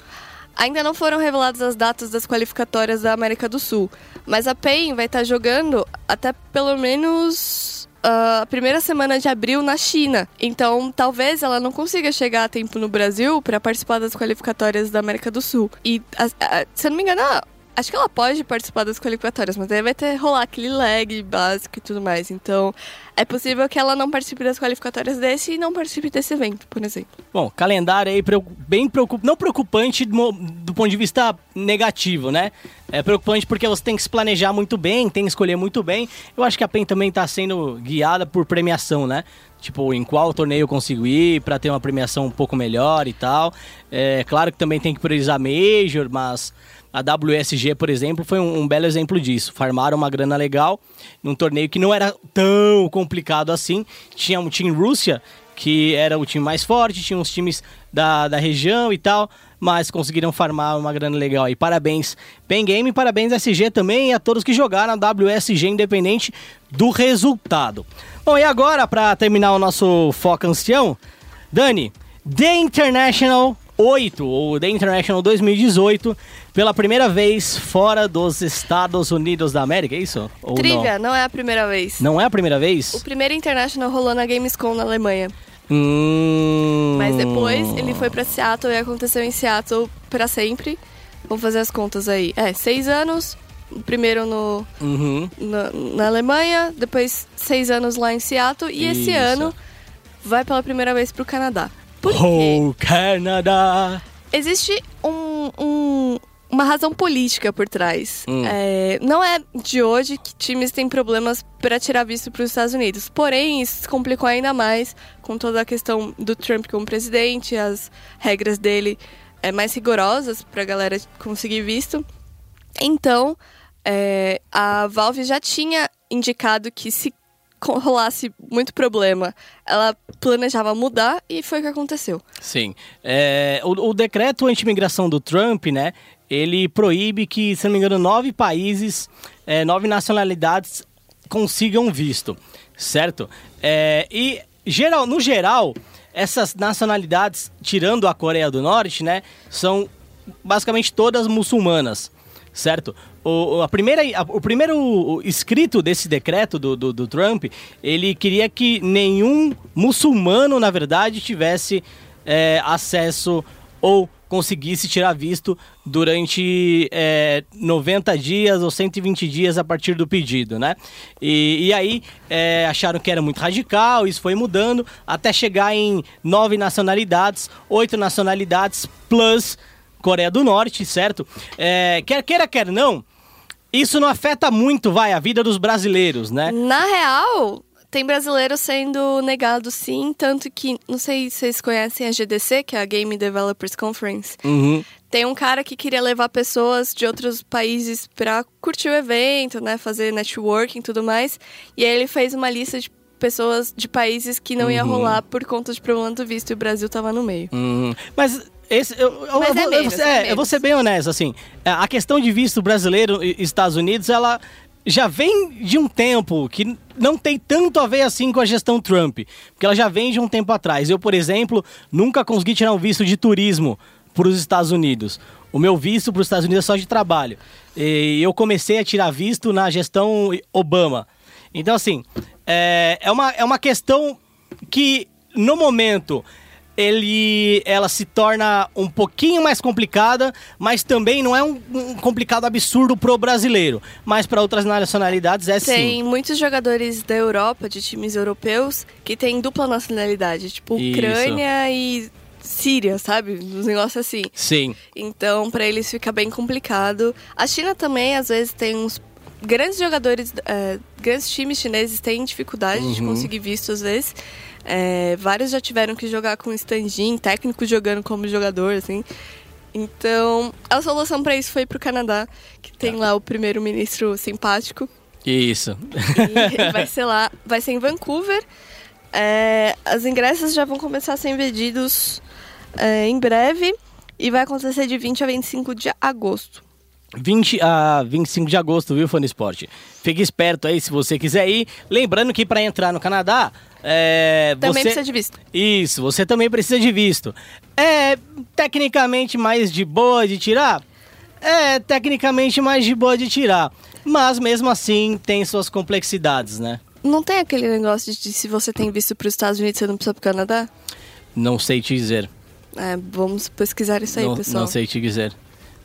Ainda não foram reveladas as datas das qualificatórias da América do Sul, mas a PEN vai estar jogando até pelo menos a primeira semana de abril na China. Então, talvez ela não consiga chegar a tempo no Brasil para participar das qualificatórias da América do Sul. E, a- a- se eu não me engano, Acho que ela pode participar das qualificatórias, mas aí vai ter rolar aquele lag básico e tudo mais. Então, é possível que ela não participe das qualificatórias desse e não participe desse evento, por exemplo. Bom, calendário aí bem preocupante, não preocupante do ponto de vista negativo, né? É preocupante porque você tem que se planejar muito bem, tem que escolher muito bem. Eu acho que a PEN também está sendo guiada por premiação, né? Tipo, em qual torneio eu consigo ir para ter uma premiação um pouco melhor e tal. É claro que também tem que priorizar Major, mas a WSG, por exemplo, foi um, um belo exemplo disso. Farmaram uma grana legal num torneio que não era tão complicado assim. Tinha um time Rússia, que era o time mais forte, tinha uns times da, da região e tal, mas conseguiram farmar uma grana legal aí. Parabéns, Pen Game, parabéns SG também e a todos que jogaram a WSG, independente do resultado. Bom, e agora, para terminar o nosso Foca Ancião, Dani, The International 8, ou The International 2018, pela primeira vez fora dos Estados Unidos da América, é isso? Ou Trivia, não? é a primeira vez. Não? não é a primeira vez? O primeiro International rolou na Gamescom na Alemanha. Hum... Mas depois ele foi pra Seattle e aconteceu em Seattle pra sempre. Vamos fazer as contas aí. É, seis anos. o Primeiro no, Uhum. na, na Alemanha, depois seis anos lá em Seattle. E esse Isso. ano vai pela primeira vez pro Canadá. Por quê? Oh, Canadá! Existe um- um- uma razão política por trás. Hum. É, não é de hoje que times têm problemas para tirar visto para os Estados Unidos. Porém, isso se complicou ainda mais com toda a questão do Trump como presidente, as regras dele é, mais rigorosas para a galera conseguir visto. Então, é, a Valve já tinha indicado que se rolasse muito problema, ela planejava mudar e foi o que aconteceu. Sim. É, o, o decreto anti-imigração do Trump, né? Ele proíbe que, se não me engano, nove países, é, nove nacionalidades consigam visto, certo? É, e, geral, no geral, essas nacionalidades, tirando a Coreia do Norte, né? São basicamente todas muçulmanas, certo? O, a primeira, a- o primeiro escrito desse decreto do, do, do Trump, ele queria que nenhum muçulmano, na verdade, tivesse é, acesso ou conseguisse tirar visto durante é, 90 dias ou 120 dias a partir do pedido, né? E, e aí é, acharam que era muito radical, isso foi mudando até chegar em nove nacionalidades, oito nacionalidades plus Coreia do Norte, certo? É, quer queira, quer não, isso não afeta muito, vai, a vida dos brasileiros, né? Na real, Tem brasileiro sendo negado sim, tanto que, não sei se vocês conhecem a GDC, que é a Game Developers Conference. Uhum. Tem um cara que queria levar pessoas de outros países pra curtir o evento, né? Fazer networking e tudo mais. E aí ele fez uma lista de pessoas de países que não ia Uhum. rolar por conta de problema do visto e o Brasil tava no meio. Hum, mas esse, eu, eu, eu é vou, menos, eu, é é, eu vou ser bem honesto, assim, a questão de visto brasileiro e Estados Unidos, ela já vem de um tempo que não tem tanto a ver assim com a gestão Trump, porque ela já vem de um tempo atrás. Eu, por exemplo, nunca consegui tirar um visto de turismo para os Estados Unidos. O meu visto para os Estados Unidos é só de trabalho. E eu comecei a tirar visto na gestão Obama. Então, assim, é, é, uma, é uma questão que, no momento, ele, ela se torna um pouquinho mais complicada, mas também não é um, um complicado absurdo pro brasileiro. Mas para outras nacionalidades é Tem sim. muitos jogadores da Europa, de times europeus, que têm dupla nacionalidade, tipo Isso. Ucrânia e Síria, sabe? Uns negócios assim. Sim. Então, pra eles fica bem complicado. A China também, às vezes, tem uns grandes jogadores, é, grandes times chineses têm dificuldade de Uhum. conseguir visto, às vezes. É, vários já tiveram que jogar com stand-in, técnico jogando como jogador, assim. Então, a solução pra isso foi pro Canadá, que tem lá o primeiro-ministro simpático. Isso. E vai ser lá, vai ser em Vancouver. É, as ingressos já vão começar a ser vendidos é, em breve e vai acontecer de 20 a 25 de agosto. 20 a 25 de agosto, viu, Fone Esporte? Fique esperto aí se você quiser ir. Lembrando que para entrar no Canadá, é, Também você... precisa de visto. Isso, você também precisa de visto. É tecnicamente mais de boa de tirar? É tecnicamente mais de boa de tirar. Mas mesmo assim tem suas complexidades, né? Não tem aquele negócio de se você tem visto para os Estados Unidos, você não precisa para o Canadá? Não sei te dizer. É, vamos pesquisar isso aí, não, pessoal. não sei te dizer.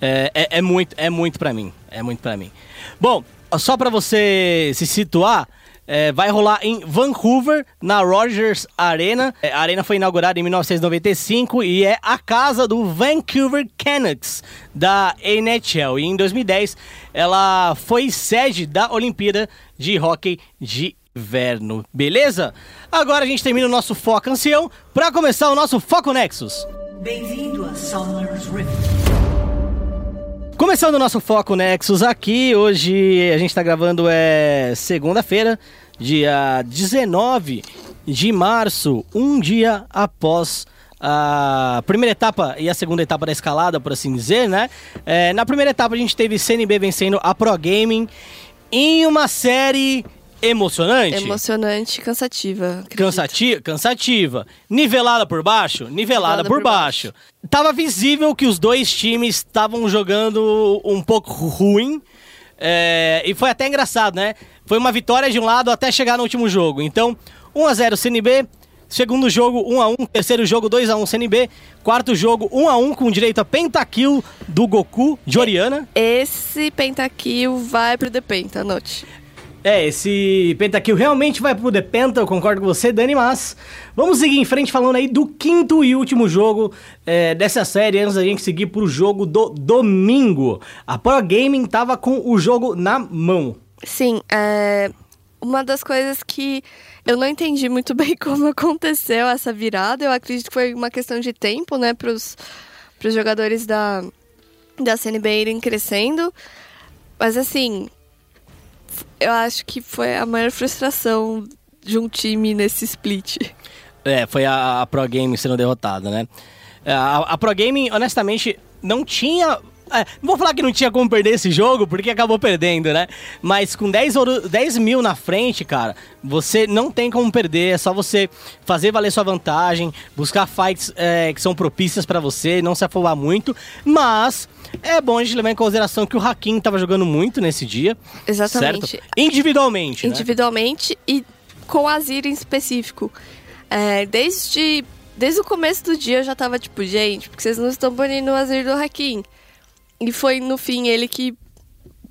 É, é, é muito, é muito para mim. É muito para mim. Bom, só para você se situar, é, vai rolar em Vancouver, na Rogers Arena. É, a arena foi inaugurada em 1995 e é a casa do Vancouver Canucks da NHL. E em 2010 ela foi sede da Olimpíada de Hockey de Inverno. Beleza? Agora a gente termina o nosso Foco Ancião para começar o nosso Foco Nexus. Bem-vindo a Summer's Rift. Começando o nosso Foco Nexus aqui, hoje a gente está gravando é segunda-feira, dia 19 de março, um dia após a primeira etapa e a segunda etapa da escalada, por assim dizer, né? É, na primeira etapa a gente teve CNB vencendo a Pro Gaming em uma série emocionante. Emocionante, cansativa. Cansativa, cansativa. Nivelada por baixo? Nivelada, Nivelada por, por baixo. Tava visível que os dois times estavam jogando um pouco ruim. é, e foi até engraçado, né? Foi uma vitória de um lado até chegar no último jogo. Então, 1x0 CNB. Segundo jogo, 1x1. Terceiro jogo, 2x1 CNB. Quarto jogo, 1x1 com direito a pentakill do Goku de Oriana. Esse pentakill vai pro The Penta, anote. É, esse pentakill realmente vai pro The Penta, eu concordo com você, Dani, mas vamos seguir em frente falando aí do quinto e último jogo é, dessa série, antes da gente seguir pro jogo do domingo. A Pro Gaming tava com o jogo na mão. Sim, é uma das coisas que eu não entendi muito bem como aconteceu essa virada. Eu acredito que foi uma questão de tempo, né, pros, pros jogadores da, da CNB irem crescendo. Mas assim, eu acho que foi a maior frustração de um time nesse split. É, foi a, a Pro Gaming sendo derrotada, né? É, A, a Pro Gaming, honestamente, não tinha. é, vou falar que não tinha como perder esse jogo, porque acabou perdendo, né? Mas com 10, ouro, 10 mil na frente, cara, você não tem como perder. É só você fazer valer sua vantagem, buscar fights é, que são propícias pra você, não se afobar muito. Mas é bom a gente levar em consideração que o Hakim tava jogando muito nesse dia. Exatamente. Certo? Individualmente. né? individualmente e com a Azir em específico. É, desde, desde o começo do dia eu já tava tipo, gente, porque vocês não estão banindo o Azir do Hakim. E foi no fim ele que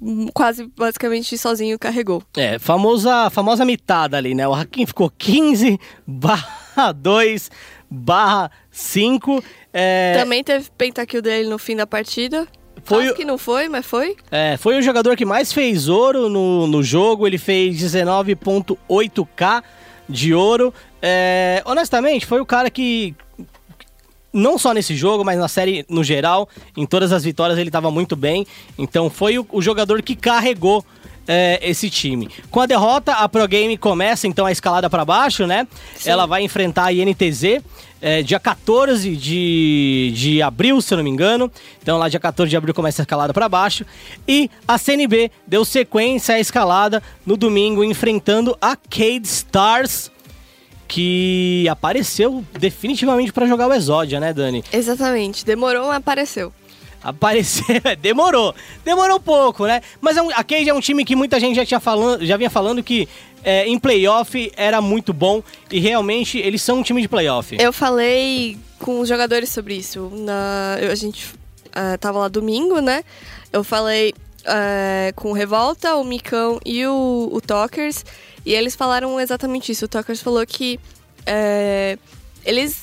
hum, quase basicamente sozinho carregou. É, famosa, famosa mitada ali, né? O Hakim ficou 15 barra 2 barra 5. É, Também teve pentakill dele no fim da partida. Foi que não foi, mas foi. é, foi o jogador que mais fez ouro no, no jogo. Ele fez 19.8k de ouro. É, honestamente, foi o cara que. Não só nesse jogo, mas na série no geral, em todas as vitórias ele estava muito bem. Então foi o, o jogador que carregou é, esse time. Com a derrota, a Pro Game começa então a escalada para baixo, né? Ela vai enfrentar a INTZ é, dia 14 de, de abril, se eu não me engano. Então lá dia 14 de abril começa a escalada para baixo. E a CNB deu sequência à escalada no domingo, enfrentando a Cade Stars. Que apareceu definitivamente para jogar o Exódia, né, Dani? Exatamente. Demorou, mas apareceu. Apareceu, demorou. Demorou um pouco, né? Mas é um, a Cade é um time que muita gente já, tinha falando, já vinha falando que é, em playoff era muito bom e realmente eles são um time de playoff. Eu falei com os jogadores sobre isso. Na, a gente ah, tava lá domingo, né? Eu falei ah, com o Revolta, o Micão e o, o Talkers. E eles falaram exatamente isso. O Talkers falou que é, eles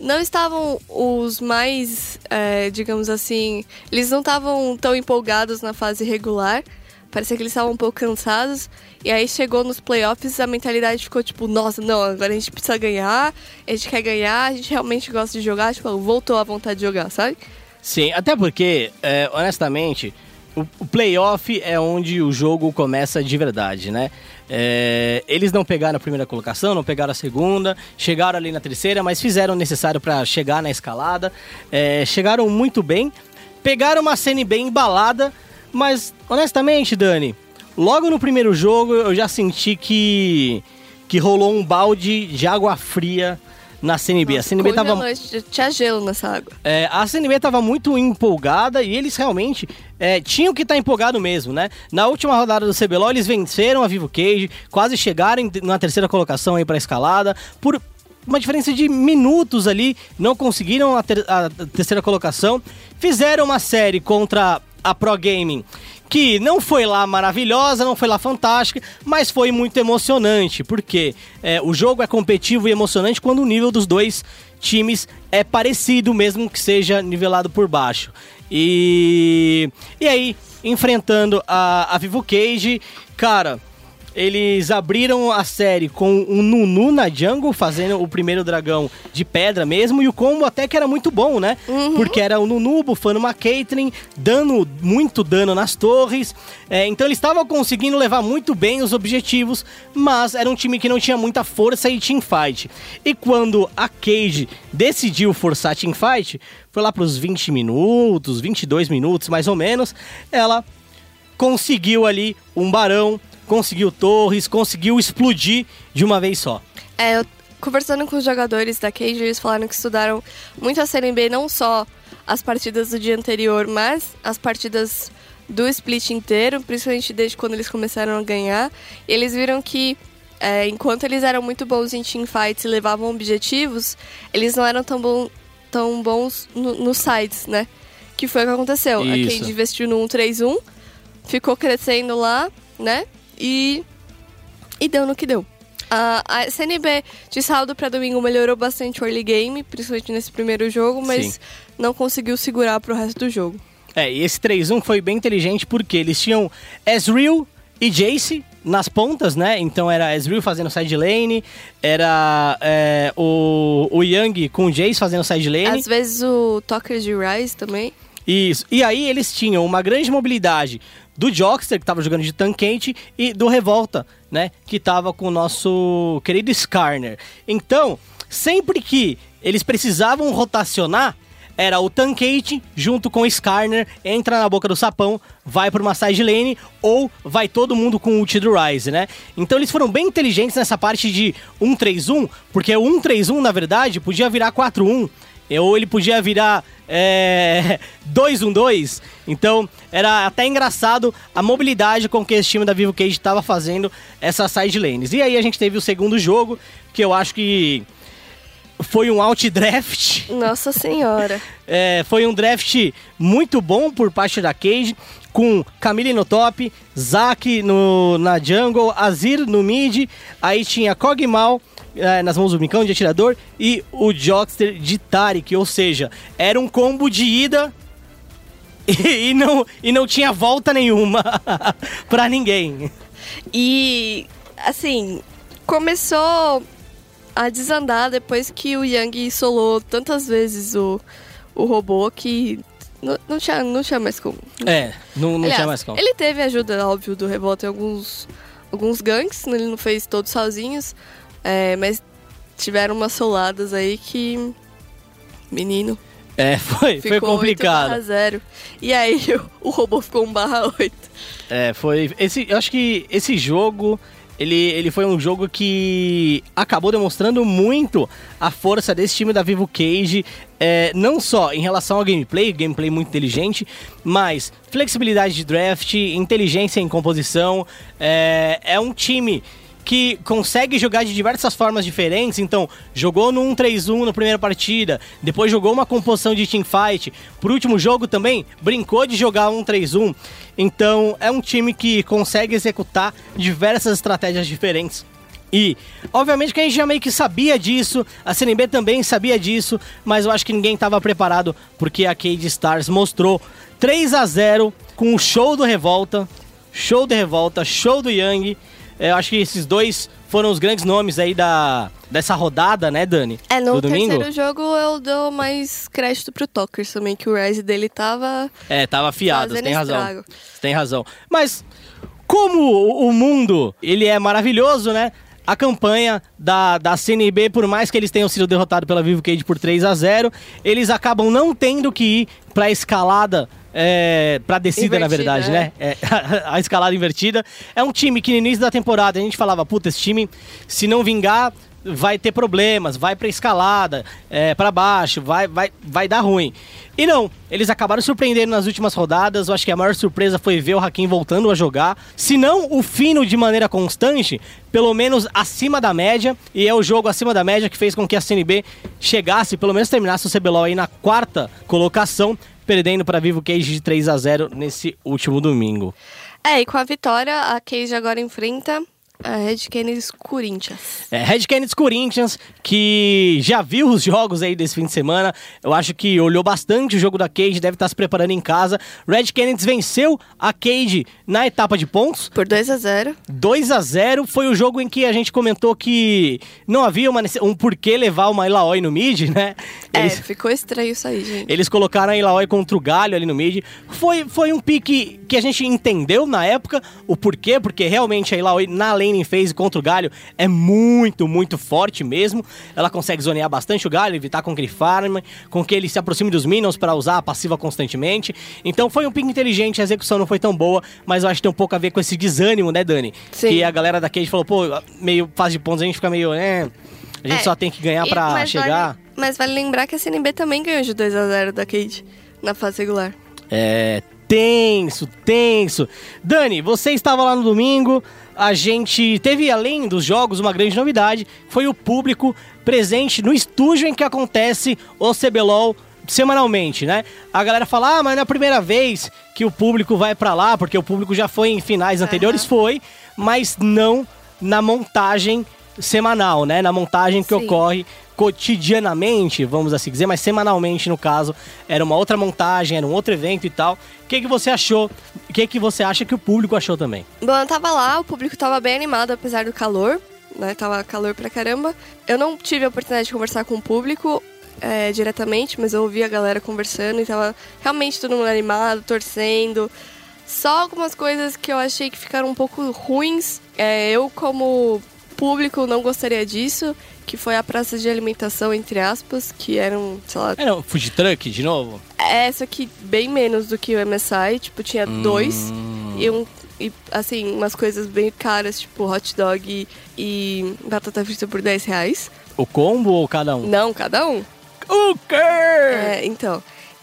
não estavam os mais, é, digamos assim, eles não estavam tão empolgados na fase regular. Parecia que eles estavam um pouco cansados. E aí chegou nos playoffs, a mentalidade ficou tipo, nossa, não, agora a gente precisa ganhar, a gente quer ganhar, a gente realmente gosta de jogar, tipo, voltou a vontade de jogar, sabe? Sim, até porque, é, honestamente, o, playoff é onde o jogo começa de verdade, né? É, eles não pegaram a primeira colocação, não pegaram a segunda, chegaram ali na terceira, mas fizeram o necessário para chegar na escalada. É, chegaram muito bem, pegaram uma CNB embalada, mas honestamente, Dani, logo no primeiro jogo eu já senti que, que rolou um balde de água fria na CNB. a CNB tava Congelante, Tinha gelo nessa água. é, a CNB estava muito empolgada e eles realmente é, tinham que estar empolgado mesmo, né? Na última rodada do CBLOL, eles venceram a Vivo Cage, quase chegaram na terceira colocação aí para escalada, por uma diferença de minutos ali, não conseguiram a, ter- a terceira colocação, fizeram uma série contra a Pro Gaming que não foi lá maravilhosa, não foi lá fantástica, mas foi muito emocionante, porque é, o jogo é competitivo e emocionante quando o nível dos dois times é parecido, mesmo que seja nivelado por baixo. E, e aí, enfrentando a, a Vivo Cage, cara, eles abriram a série com o Nunu na jungle, fazendo o primeiro dragão de pedra mesmo, e o combo até que era muito bom, né? Porque era o Nunu bufando uma Caitlyn, dando muito dano nas torres. É, então eles estavam conseguindo levar muito bem os objetivos, mas era um time que não tinha muita força e teamfight. E quando a Cage decidiu forçar teamfight, foi lá pros 20 minutos, 22 minutos mais ou menos, ela conseguiu ali um barão, conseguiu torres, conseguiu explodir de uma vez só. É, eu, conversando com os jogadores da Cage, eles falaram que estudaram muito a CNB, não só as partidas do dia anterior, mas as partidas do split inteiro, principalmente desde quando eles começaram a ganhar. E eles viram que, é, enquanto eles eram muito bons em teamfights e levavam objetivos, eles não eram tão, bom, tão bons no- nos sides, né? Que foi o que aconteceu. A Isso. Cage investiu no 1-3-1, ficou crescendo lá, né? E, e deu no que deu. A, a CNB de sábado para domingo melhorou bastante o early game, principalmente nesse primeiro jogo, mas Sim. não conseguiu segurar pro resto do jogo. É, e esse 3-1 foi bem inteligente porque eles tinham Ezreal e Jace nas pontas, né? Então era Ezreal fazendo side lane, era é, o, o Young com o Jace fazendo side lane. Às vezes o Talker de Rise também. Isso. E aí eles tinham uma grande mobilidade do Jockster, que tava jogando de Tankente, e do Revolta, né? Que tava com o nosso querido Skarner. Então, sempre que eles precisavam rotacionar, era o Tankate junto com o Skarner, entra na boca do sapão, vai para uma side lane, ou vai todo mundo com o ult do Rise, né? Então eles foram bem inteligentes nessa parte de 1-3-1, porque o 1-3-1, na verdade, podia virar 4-1, ou ele podia virar é, 2-1-2. Então, era até engraçado a mobilidade com que esse time da Vivo Cage estava fazendo essas side lanes. E aí a gente teve o segundo jogo, que eu acho que foi um out draft. Nossa senhora. É, foi um draft muito bom por parte da Cage, com Camille no top, Zack no, na jungle, Azir no mid, aí tinha Kog'Maw é, nas mãos do Micão de atirador e o Jockster de Tarik, ou seja, era um combo de ida e, e não, e não tinha volta nenhuma pra ninguém. E, assim, começou a desandar depois que o Yang solou tantas vezes o, o robô que não, não, tinha, não tinha mais como. É, não, não Aliás, tinha mais como. Ele teve ajuda, óbvio, do Revolta em alguns, alguns ganks, ele não fez todos sozinhos, é, mas tiveram umas soladas aí que. Menino. É, foi, foi Ficou 8 complicado. barra 0. E aí o, o robô ficou 1 barra 8. É, foi. Esse, eu acho que esse jogo. Ele, ele foi um jogo que acabou demonstrando muito a força desse time da Vivo Cage, é, não só em relação ao gameplay, gameplay muito inteligente, mas flexibilidade de draft, inteligência em composição. É, é um time que consegue jogar de diversas formas diferentes. Então, jogou no 1-3-1 na primeira partida, depois jogou uma composição de teamfight. Por último jogo também, brincou de jogar 1-3-1. Então, é um time que consegue executar diversas estratégias diferentes. E, obviamente que a gente já meio que sabia disso, a CNB também sabia disso, mas eu acho que ninguém estava preparado porque a Cade Stars mostrou 3 a 0 com o show do Revolta, show do Revolta, show do Yang. Eu acho que esses dois foram os grandes nomes aí da, dessa rodada, né, Dani? É, no do domingo? terceiro jogo eu dou mais crédito pro Tokers também, que o Rise dele tava É, tava afiado, você tem razão. estrago. Você tem razão. Mas, como o- mundo, ele é maravilhoso, né? A campanha da, da CNB, por mais que eles tenham sido derrotados pela Vivo Cage por 3 a 0 eles acabam não tendo que ir pra escalada, é, pra descida, na Invertida, verdade, né? É, a escalada invertida. É um time que no início da temporada a gente falava, puta, esse time, se não vingar, vai ter problemas, vai pra escalada, é, para baixo, vai, vai, vai dar ruim. E não, eles acabaram surpreendendo nas últimas rodadas. Eu acho que a maior surpresa foi ver o Hakim voltando a jogar. Se não o Fino de maneira constante, pelo menos acima da média. E é o jogo acima da média que fez com que a CNB chegasse, pelo menos terminasse o CBLOL aí na quarta colocação, perdendo para Vivo Cage de 3 a 0 nesse último domingo. É, e com a vitória, a Cage agora enfrenta a Red Canids Corinthians. É, Red Canids Corinthians, que já viu os jogos aí desse fim de semana. Eu acho que olhou bastante o jogo da Cage, deve estar se preparando em casa. Red Canids venceu a Cage na etapa de pontos. Por 2 a 0 2 a 0 foi o jogo em que a gente comentou que não havia uma, um porquê levar uma Ilaoi no mid, né? É, Eles, ficou estranho isso aí, gente. eles colocaram a Ilaoi contra o Galho ali no mid. Foi, foi um pique que a gente entendeu na época o porquê, porque realmente a Ilaoi na laning phase contra o Galho é muito, muito forte mesmo. Ela consegue zonear bastante o Galho, evitar com que ele farme, com que ele se aproxime dos minions para usar a passiva constantemente. Então foi um pique inteligente, a execução não foi tão boa, mas eu acho que tem um pouco a ver com esse desânimo, né, Dani? Sim. Que a galera da Cage falou, pô, meio fase de pontos a gente fica meio, é, a gente É. só tem que ganhar pra mas chegar. Vale, mas vale lembrar que a CNB também ganhou de 2 a 0 da Cade na fase regular. É tenso, tenso. Dani, você estava lá no domingo. A gente teve, além dos jogos, uma grande novidade. Foi o público presente no estúdio em que acontece o CBLOL semanalmente, né? A galera fala, ah, mas não é a primeira vez que o público vai pra lá, porque o público já foi em finais anteriores, foi, mas não na montagem semanal, né? Na montagem que Sim. ocorre cotidianamente, vamos assim dizer, mas semanalmente no caso, era uma outra montagem, era um outro evento e tal. O que, que você achou? O que, que você acha que o público achou também? Bom, eu tava lá, o público tava bem animado, apesar do calor, né? Tava calor pra caramba. Eu não tive a oportunidade de conversar com o público é, diretamente, mas eu ouvi a galera conversando e tava realmente todo mundo animado, torcendo. Só algumas coisas que eu achei que ficaram um pouco ruins. É, eu, como público, não gostaria disso, que foi a praça de alimentação, entre aspas, que eram, sei lá, É, não, food truck de novo? essa aqui bem menos do que o MSI, tipo, tinha dois e um e assim, umas coisas bem caras, tipo hot dog e batata frita por 10 reais. O combo ou cada um? Não, cada um. O quê? É, então.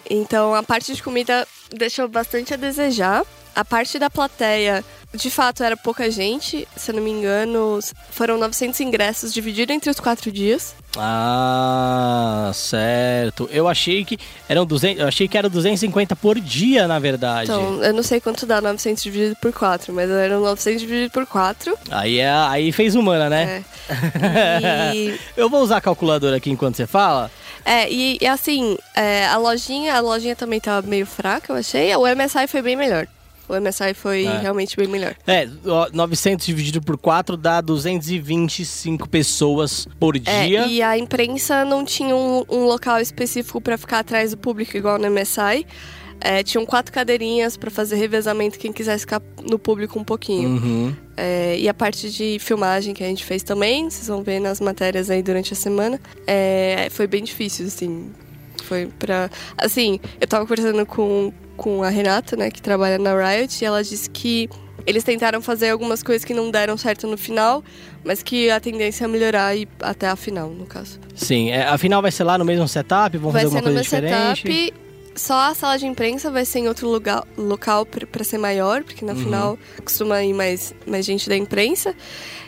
Então a parte de comida deixou bastante a desejar. A parte da plateia, de fato, era pouca gente. Se eu não me engano, foram 900 ingressos divididos entre os quatro dias. Ah, certo. Eu achei que eram 200, eu achei que era 250 por dia, na verdade. Então, eu não sei quanto dá 900 dividido por 4, mas eram 900 dividido por 4. Aí é, aí fez humana, né? É. E, Eu vou usar a calculadora aqui enquanto você fala. é, e, e assim, é, a lojinha, a lojinha também tava meio fraca, eu achei. O MSI foi bem melhor. O MSI foi É. realmente bem melhor. É, ó, 900 dividido por 4 dá 225 pessoas por É, dia. e a imprensa não tinha um, um local específico pra ficar atrás do público igual no MSI. É, tinham quatro cadeirinhas pra fazer revezamento quem quisesse ficar no público um pouquinho. Uhum. É, e a parte de filmagem que a gente fez também, vocês vão ver nas matérias aí durante a semana, é, foi bem difícil, assim. Foi pra. Assim, eu tava conversando com, com a Renata, né, que trabalha na Riot, e ela disse que eles tentaram fazer algumas coisas que não deram certo no final, mas que a tendência é melhorar e até a final, no caso. Sim, é, afinal vai ser lá no mesmo setup, vão vai fazer alguma coisa diferente. setup. Só a sala de imprensa vai ser em outro lugar, local pra pra ser maior, porque Uhum. na final costuma ir mais, mais gente da imprensa.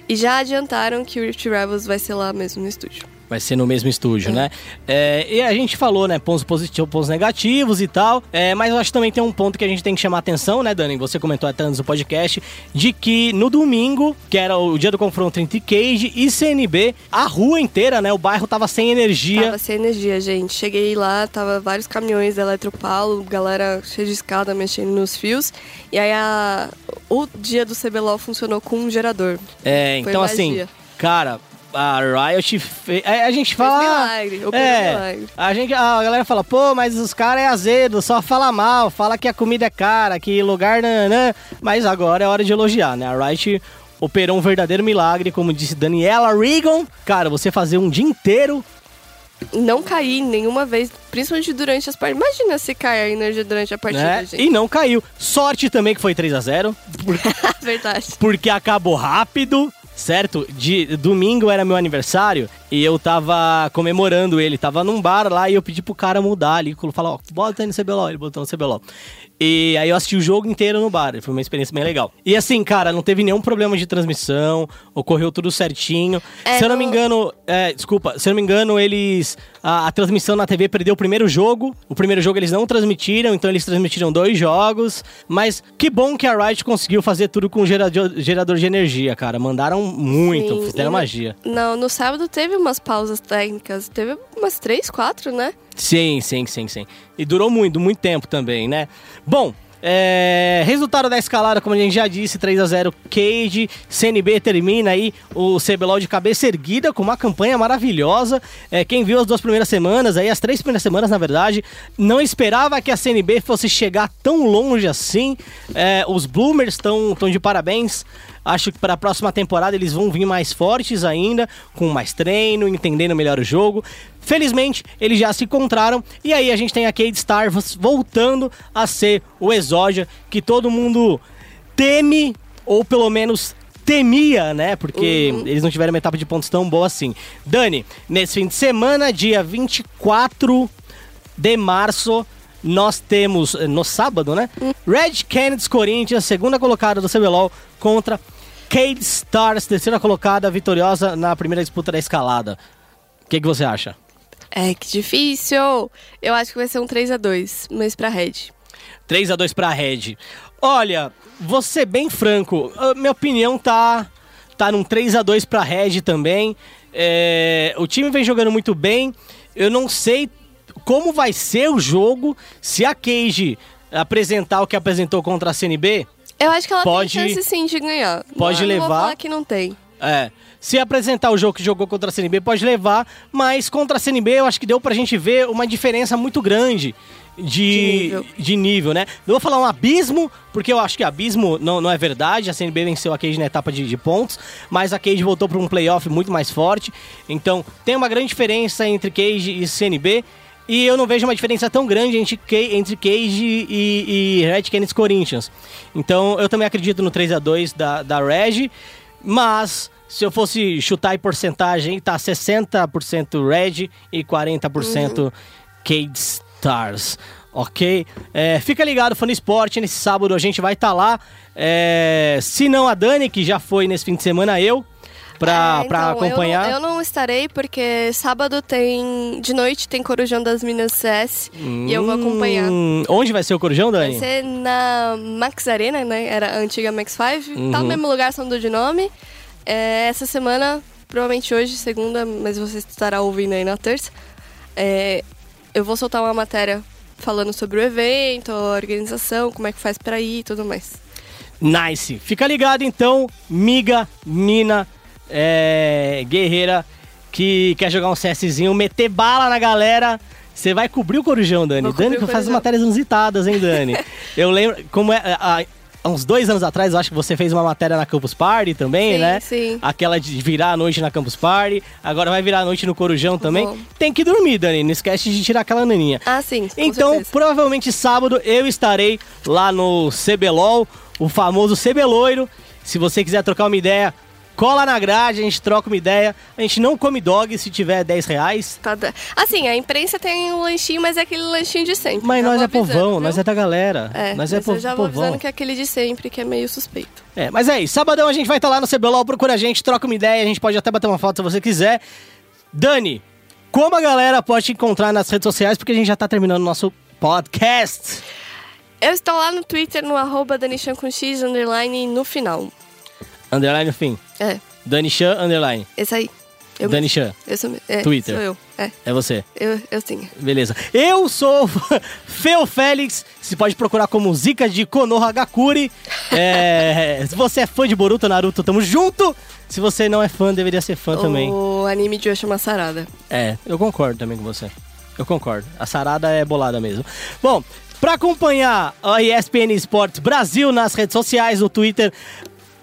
E já adiantaram que o Rift Rivals vai ser lá mesmo no estúdio. Vai ser no mesmo estúdio, né? É, e a gente falou, né, pontos positivos, pontos negativos e tal. É, mas eu acho que também tem um ponto que a gente tem que chamar atenção, né, Dani? Você comentou até antes do podcast, de que no domingo, que era o dia do confronto entre Cage e CNB, a rua inteira, né, o bairro tava sem energia. Tava sem energia, gente. Cheguei lá, tava vários caminhões da Eletropaulo, galera cheia de escada mexendo nos fios. E aí a... o dia do CBLOL funcionou com um gerador. É, Foi então assim, cara, a Riot fez. A, a gente fala. milagre, é, milagre. a gente, a galera fala, pô, mas os caras é azedo, só fala mal, fala que a comida é cara, que lugar nanã. Mas agora é hora de elogiar, né? A Riot operou um verdadeiro milagre, como disse Daniela Regan. Cara, você fazer um dia inteiro. Não caí nenhuma vez, principalmente durante as partidas. Imagina se cai a energia durante a partida, Né? gente. E não caiu. Sorte também que foi 3 a 0 porque, Verdade. porque acabou rápido, certo? De domingo era meu aniversário e eu tava comemorando ele, tava num bar lá e eu pedi pro cara mudar ali, falou, ó, bota aí no CBLOL, ele botou no CBLOL. E aí eu assisti o jogo inteiro no bar, foi uma experiência bem legal. E assim, cara, não teve nenhum problema de transmissão, ocorreu tudo certinho. É, se eu não me no- engano, é, desculpa, se eu não me engano, eles. A, a transmissão na TV perdeu o primeiro jogo. O primeiro jogo eles não transmitiram, então eles transmitiram dois jogos. Mas que bom que a Riot conseguiu fazer tudo com gerador, gerador de energia, cara. Mandaram muito, Sim, fizeram e magia. Não, no sábado teve umas pausas técnicas. Teve umas três, quatro, né? Sim, sim, sim, sim. E durou muito, muito tempo também, né? Bom, é, resultado da escalada, como a gente já disse, 3 a 0 Cage, CNB termina aí o CBLOL de cabeça erguida com uma campanha maravilhosa. É, quem viu as duas primeiras semanas, aí as três primeiras semanas, na verdade, não esperava que a CNB fosse chegar tão longe assim. É, os Bloomers estão de parabéns. Acho que para a próxima temporada eles vão vir mais fortes ainda, com mais treino, entendendo melhor o jogo. Felizmente, eles já se encontraram e aí a gente tem a Cade Stars voltando a ser o Exódia que todo mundo teme, ou pelo menos temia, né? Porque eles não tiveram uma etapa de pontos tão boa assim. Dani, nesse fim de semana, dia 24 de março, nós temos, eh, no sábado, né? Red Canids Corinthians, segunda colocada do CBLOL, contra Cade Stars, terceira colocada, vitoriosa na primeira disputa da escalada. O que, que você acha? É, que difícil! Eu acho que vai ser um 3 a 2 mas pra Red. 3 a 2 pra Red. Olha, vou ser bem franco, minha opinião tá tá num 3 a 2 pra Red também. É, o time vem jogando muito bem. Eu não sei como vai ser o jogo se a Cage apresentar o que apresentou contra a CNB. Eu acho que ela Pode- tem chance sim de ganhar. pode Não, não levar. Vou falar que não tem. É. Se apresentar o jogo que jogou contra a CNB, pode levar, mas contra a CNB eu acho que deu pra gente ver uma diferença muito grande de, De nível. de nível, né? Não vou falar um abismo, porque eu acho que abismo não, não é verdade. A CNB venceu a Cage na etapa de, de pontos, mas a Cage voltou para um playoff muito mais forte. Então tem uma grande diferença entre Cage e CNB. E eu não vejo uma diferença tão grande entre, entre Cage e, e Red Canids Corinthians. Então eu também acredito no 3 a 2 da, da Reg. Mas se eu fosse chutar em porcentagem, tá 60% Red e 40% Cade Stars. Ok? É, fica ligado, Fã Esporte. Nesse sábado a gente vai estar lá. É, se não a Dani, que já foi nesse fim de semana, eu. Pra, É, pra então, acompanhar. Eu, não- eu não estarei porque sábado tem. De noite tem Corujão das Minas CS e eu vou acompanhar. Hum, onde vai ser o Corujão, Dani? Vai ser na Max Arena, né? Era a antiga Max 5. Uhum. Tá no mesmo lugar, só mudou de nome. É, essa semana, provavelmente hoje, segunda, mas você estará ouvindo aí na terça. é, eu vou soltar uma matéria falando sobre o evento, a organização, como é que faz pra ir e tudo mais. Nice. Fica ligado então, miga, mina, é, guerreira, que quer jogar um CSzinho, meter bala na galera. Você vai cobrir o Corujão, Dani. Dani que faz matérias inusitadas, hein, Dani? Eu lembro, como é. Há, há uns dois anos atrás, eu acho que você fez uma matéria na Campus Party também, Sim, né? sim. Aquela de virar a noite na Campus Party. Agora vai virar a noite no Corujão também. Tem que dormir, Dani. Não esquece de tirar aquela naninha. Ah, sim. Então, certeza. provavelmente sábado eu estarei lá no CBLOL, o famoso CBLoiro. Se você quiser trocar uma ideia, cola na grade, a gente troca uma ideia. A gente não come dog se tiver 10 reais. Tá da- Assim, a imprensa tem um lanchinho, mas é aquele lanchinho de sempre. Mas nós é povão, viu? nós é da galera. É, nós é mas eu po já vou povão. avisando que é aquele de sempre, que é meio suspeito. É, mas é isso. Sabadão a gente vai estar lá no CBLOL, procura a gente, troca uma ideia, a gente pode até bater uma foto se você quiser. Dani, como a galera pode te encontrar nas redes sociais, porque a gente já tá terminando o nosso podcast. Eu estou lá no Twitter, no arroba Danichan com X, underline, no final. Underline no fim. É, Dani Chan, underline. esse aí. Eu Dani Chan, Eu sou, é, Twitter. Sou eu. É, é você. eu, eu sim. Beleza. Eu sou Feu Félix. Você pode procurar como Zika de Konoha Hagakuri. É, se você é fã de Boruto, Naruto, tamo junto. Se você não é fã, deveria ser fã também. O anime de hoje chama Sarada. É, eu concordo também com você. Eu concordo. A sarada é bolada mesmo. Bom, pra acompanhar a ESPN Esportes Brasil nas redes sociais, no Twitter,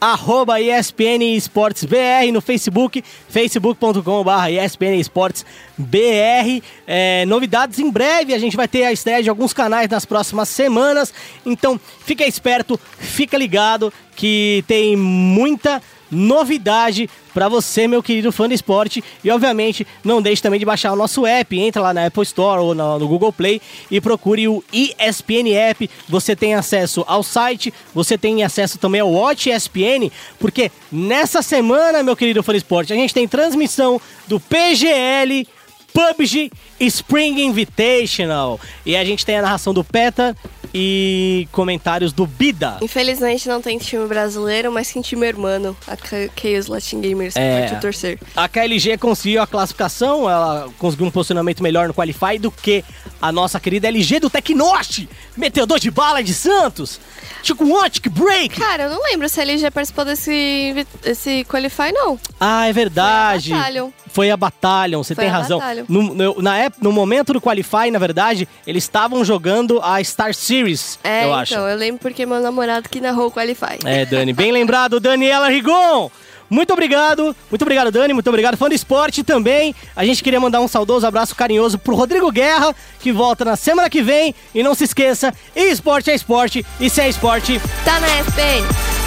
arroba ESPN Esportes BR, no Facebook, facebook.com.br ESPN Esportes BR. É, novidades em breve, a gente vai ter a estreia de alguns canais nas próximas semanas. Então, fica esperto, fica ligado que tem muita novidade pra você, meu querido fã do esporte. E obviamente, não deixe também de baixar o nosso app. Entra lá na Apple Store ou no Google Play e procure o ESPN App. Você tem acesso ao site, você tem acesso também ao Watch ESPN, porque nessa semana, meu querido fã do esporte, a gente tem transmissão do PGL PUBG Spring Invitational. E a gente tem a narração do PETA e comentários do Bida. Infelizmente não tem time brasileiro, mas tem time hermano. A Chaos Latin Gamers É. pode torcer. A KLG conseguiu a classificação, ela conseguiu um posicionamento melhor no Qualify do que a nossa querida LG do Tecnost, metedor de bala de Santos, tipo um Ontic Break. Cara, eu não lembro se a LG participou desse esse Qualify, não. Ah, é verdade. Foi a Battalion. Foi a Battalion, você Foi tem razão. Battalion. No, no- na no momento do Qualify, na verdade, eles estavam jogando a Star Series, É, eu então, acho. eu lembro porque meu namorado que narrou o Qualify. É, Dani, bem lembrado, Daniela Rigon. Muito obrigado, muito obrigado, Dani, muito obrigado, fã do esporte também. A gente queria mandar um saudoso abraço carinhoso pro Rodrigo Guerra, que volta na semana que vem. E não se esqueça, esporte é esporte, e se é esporte, Tá na SPN.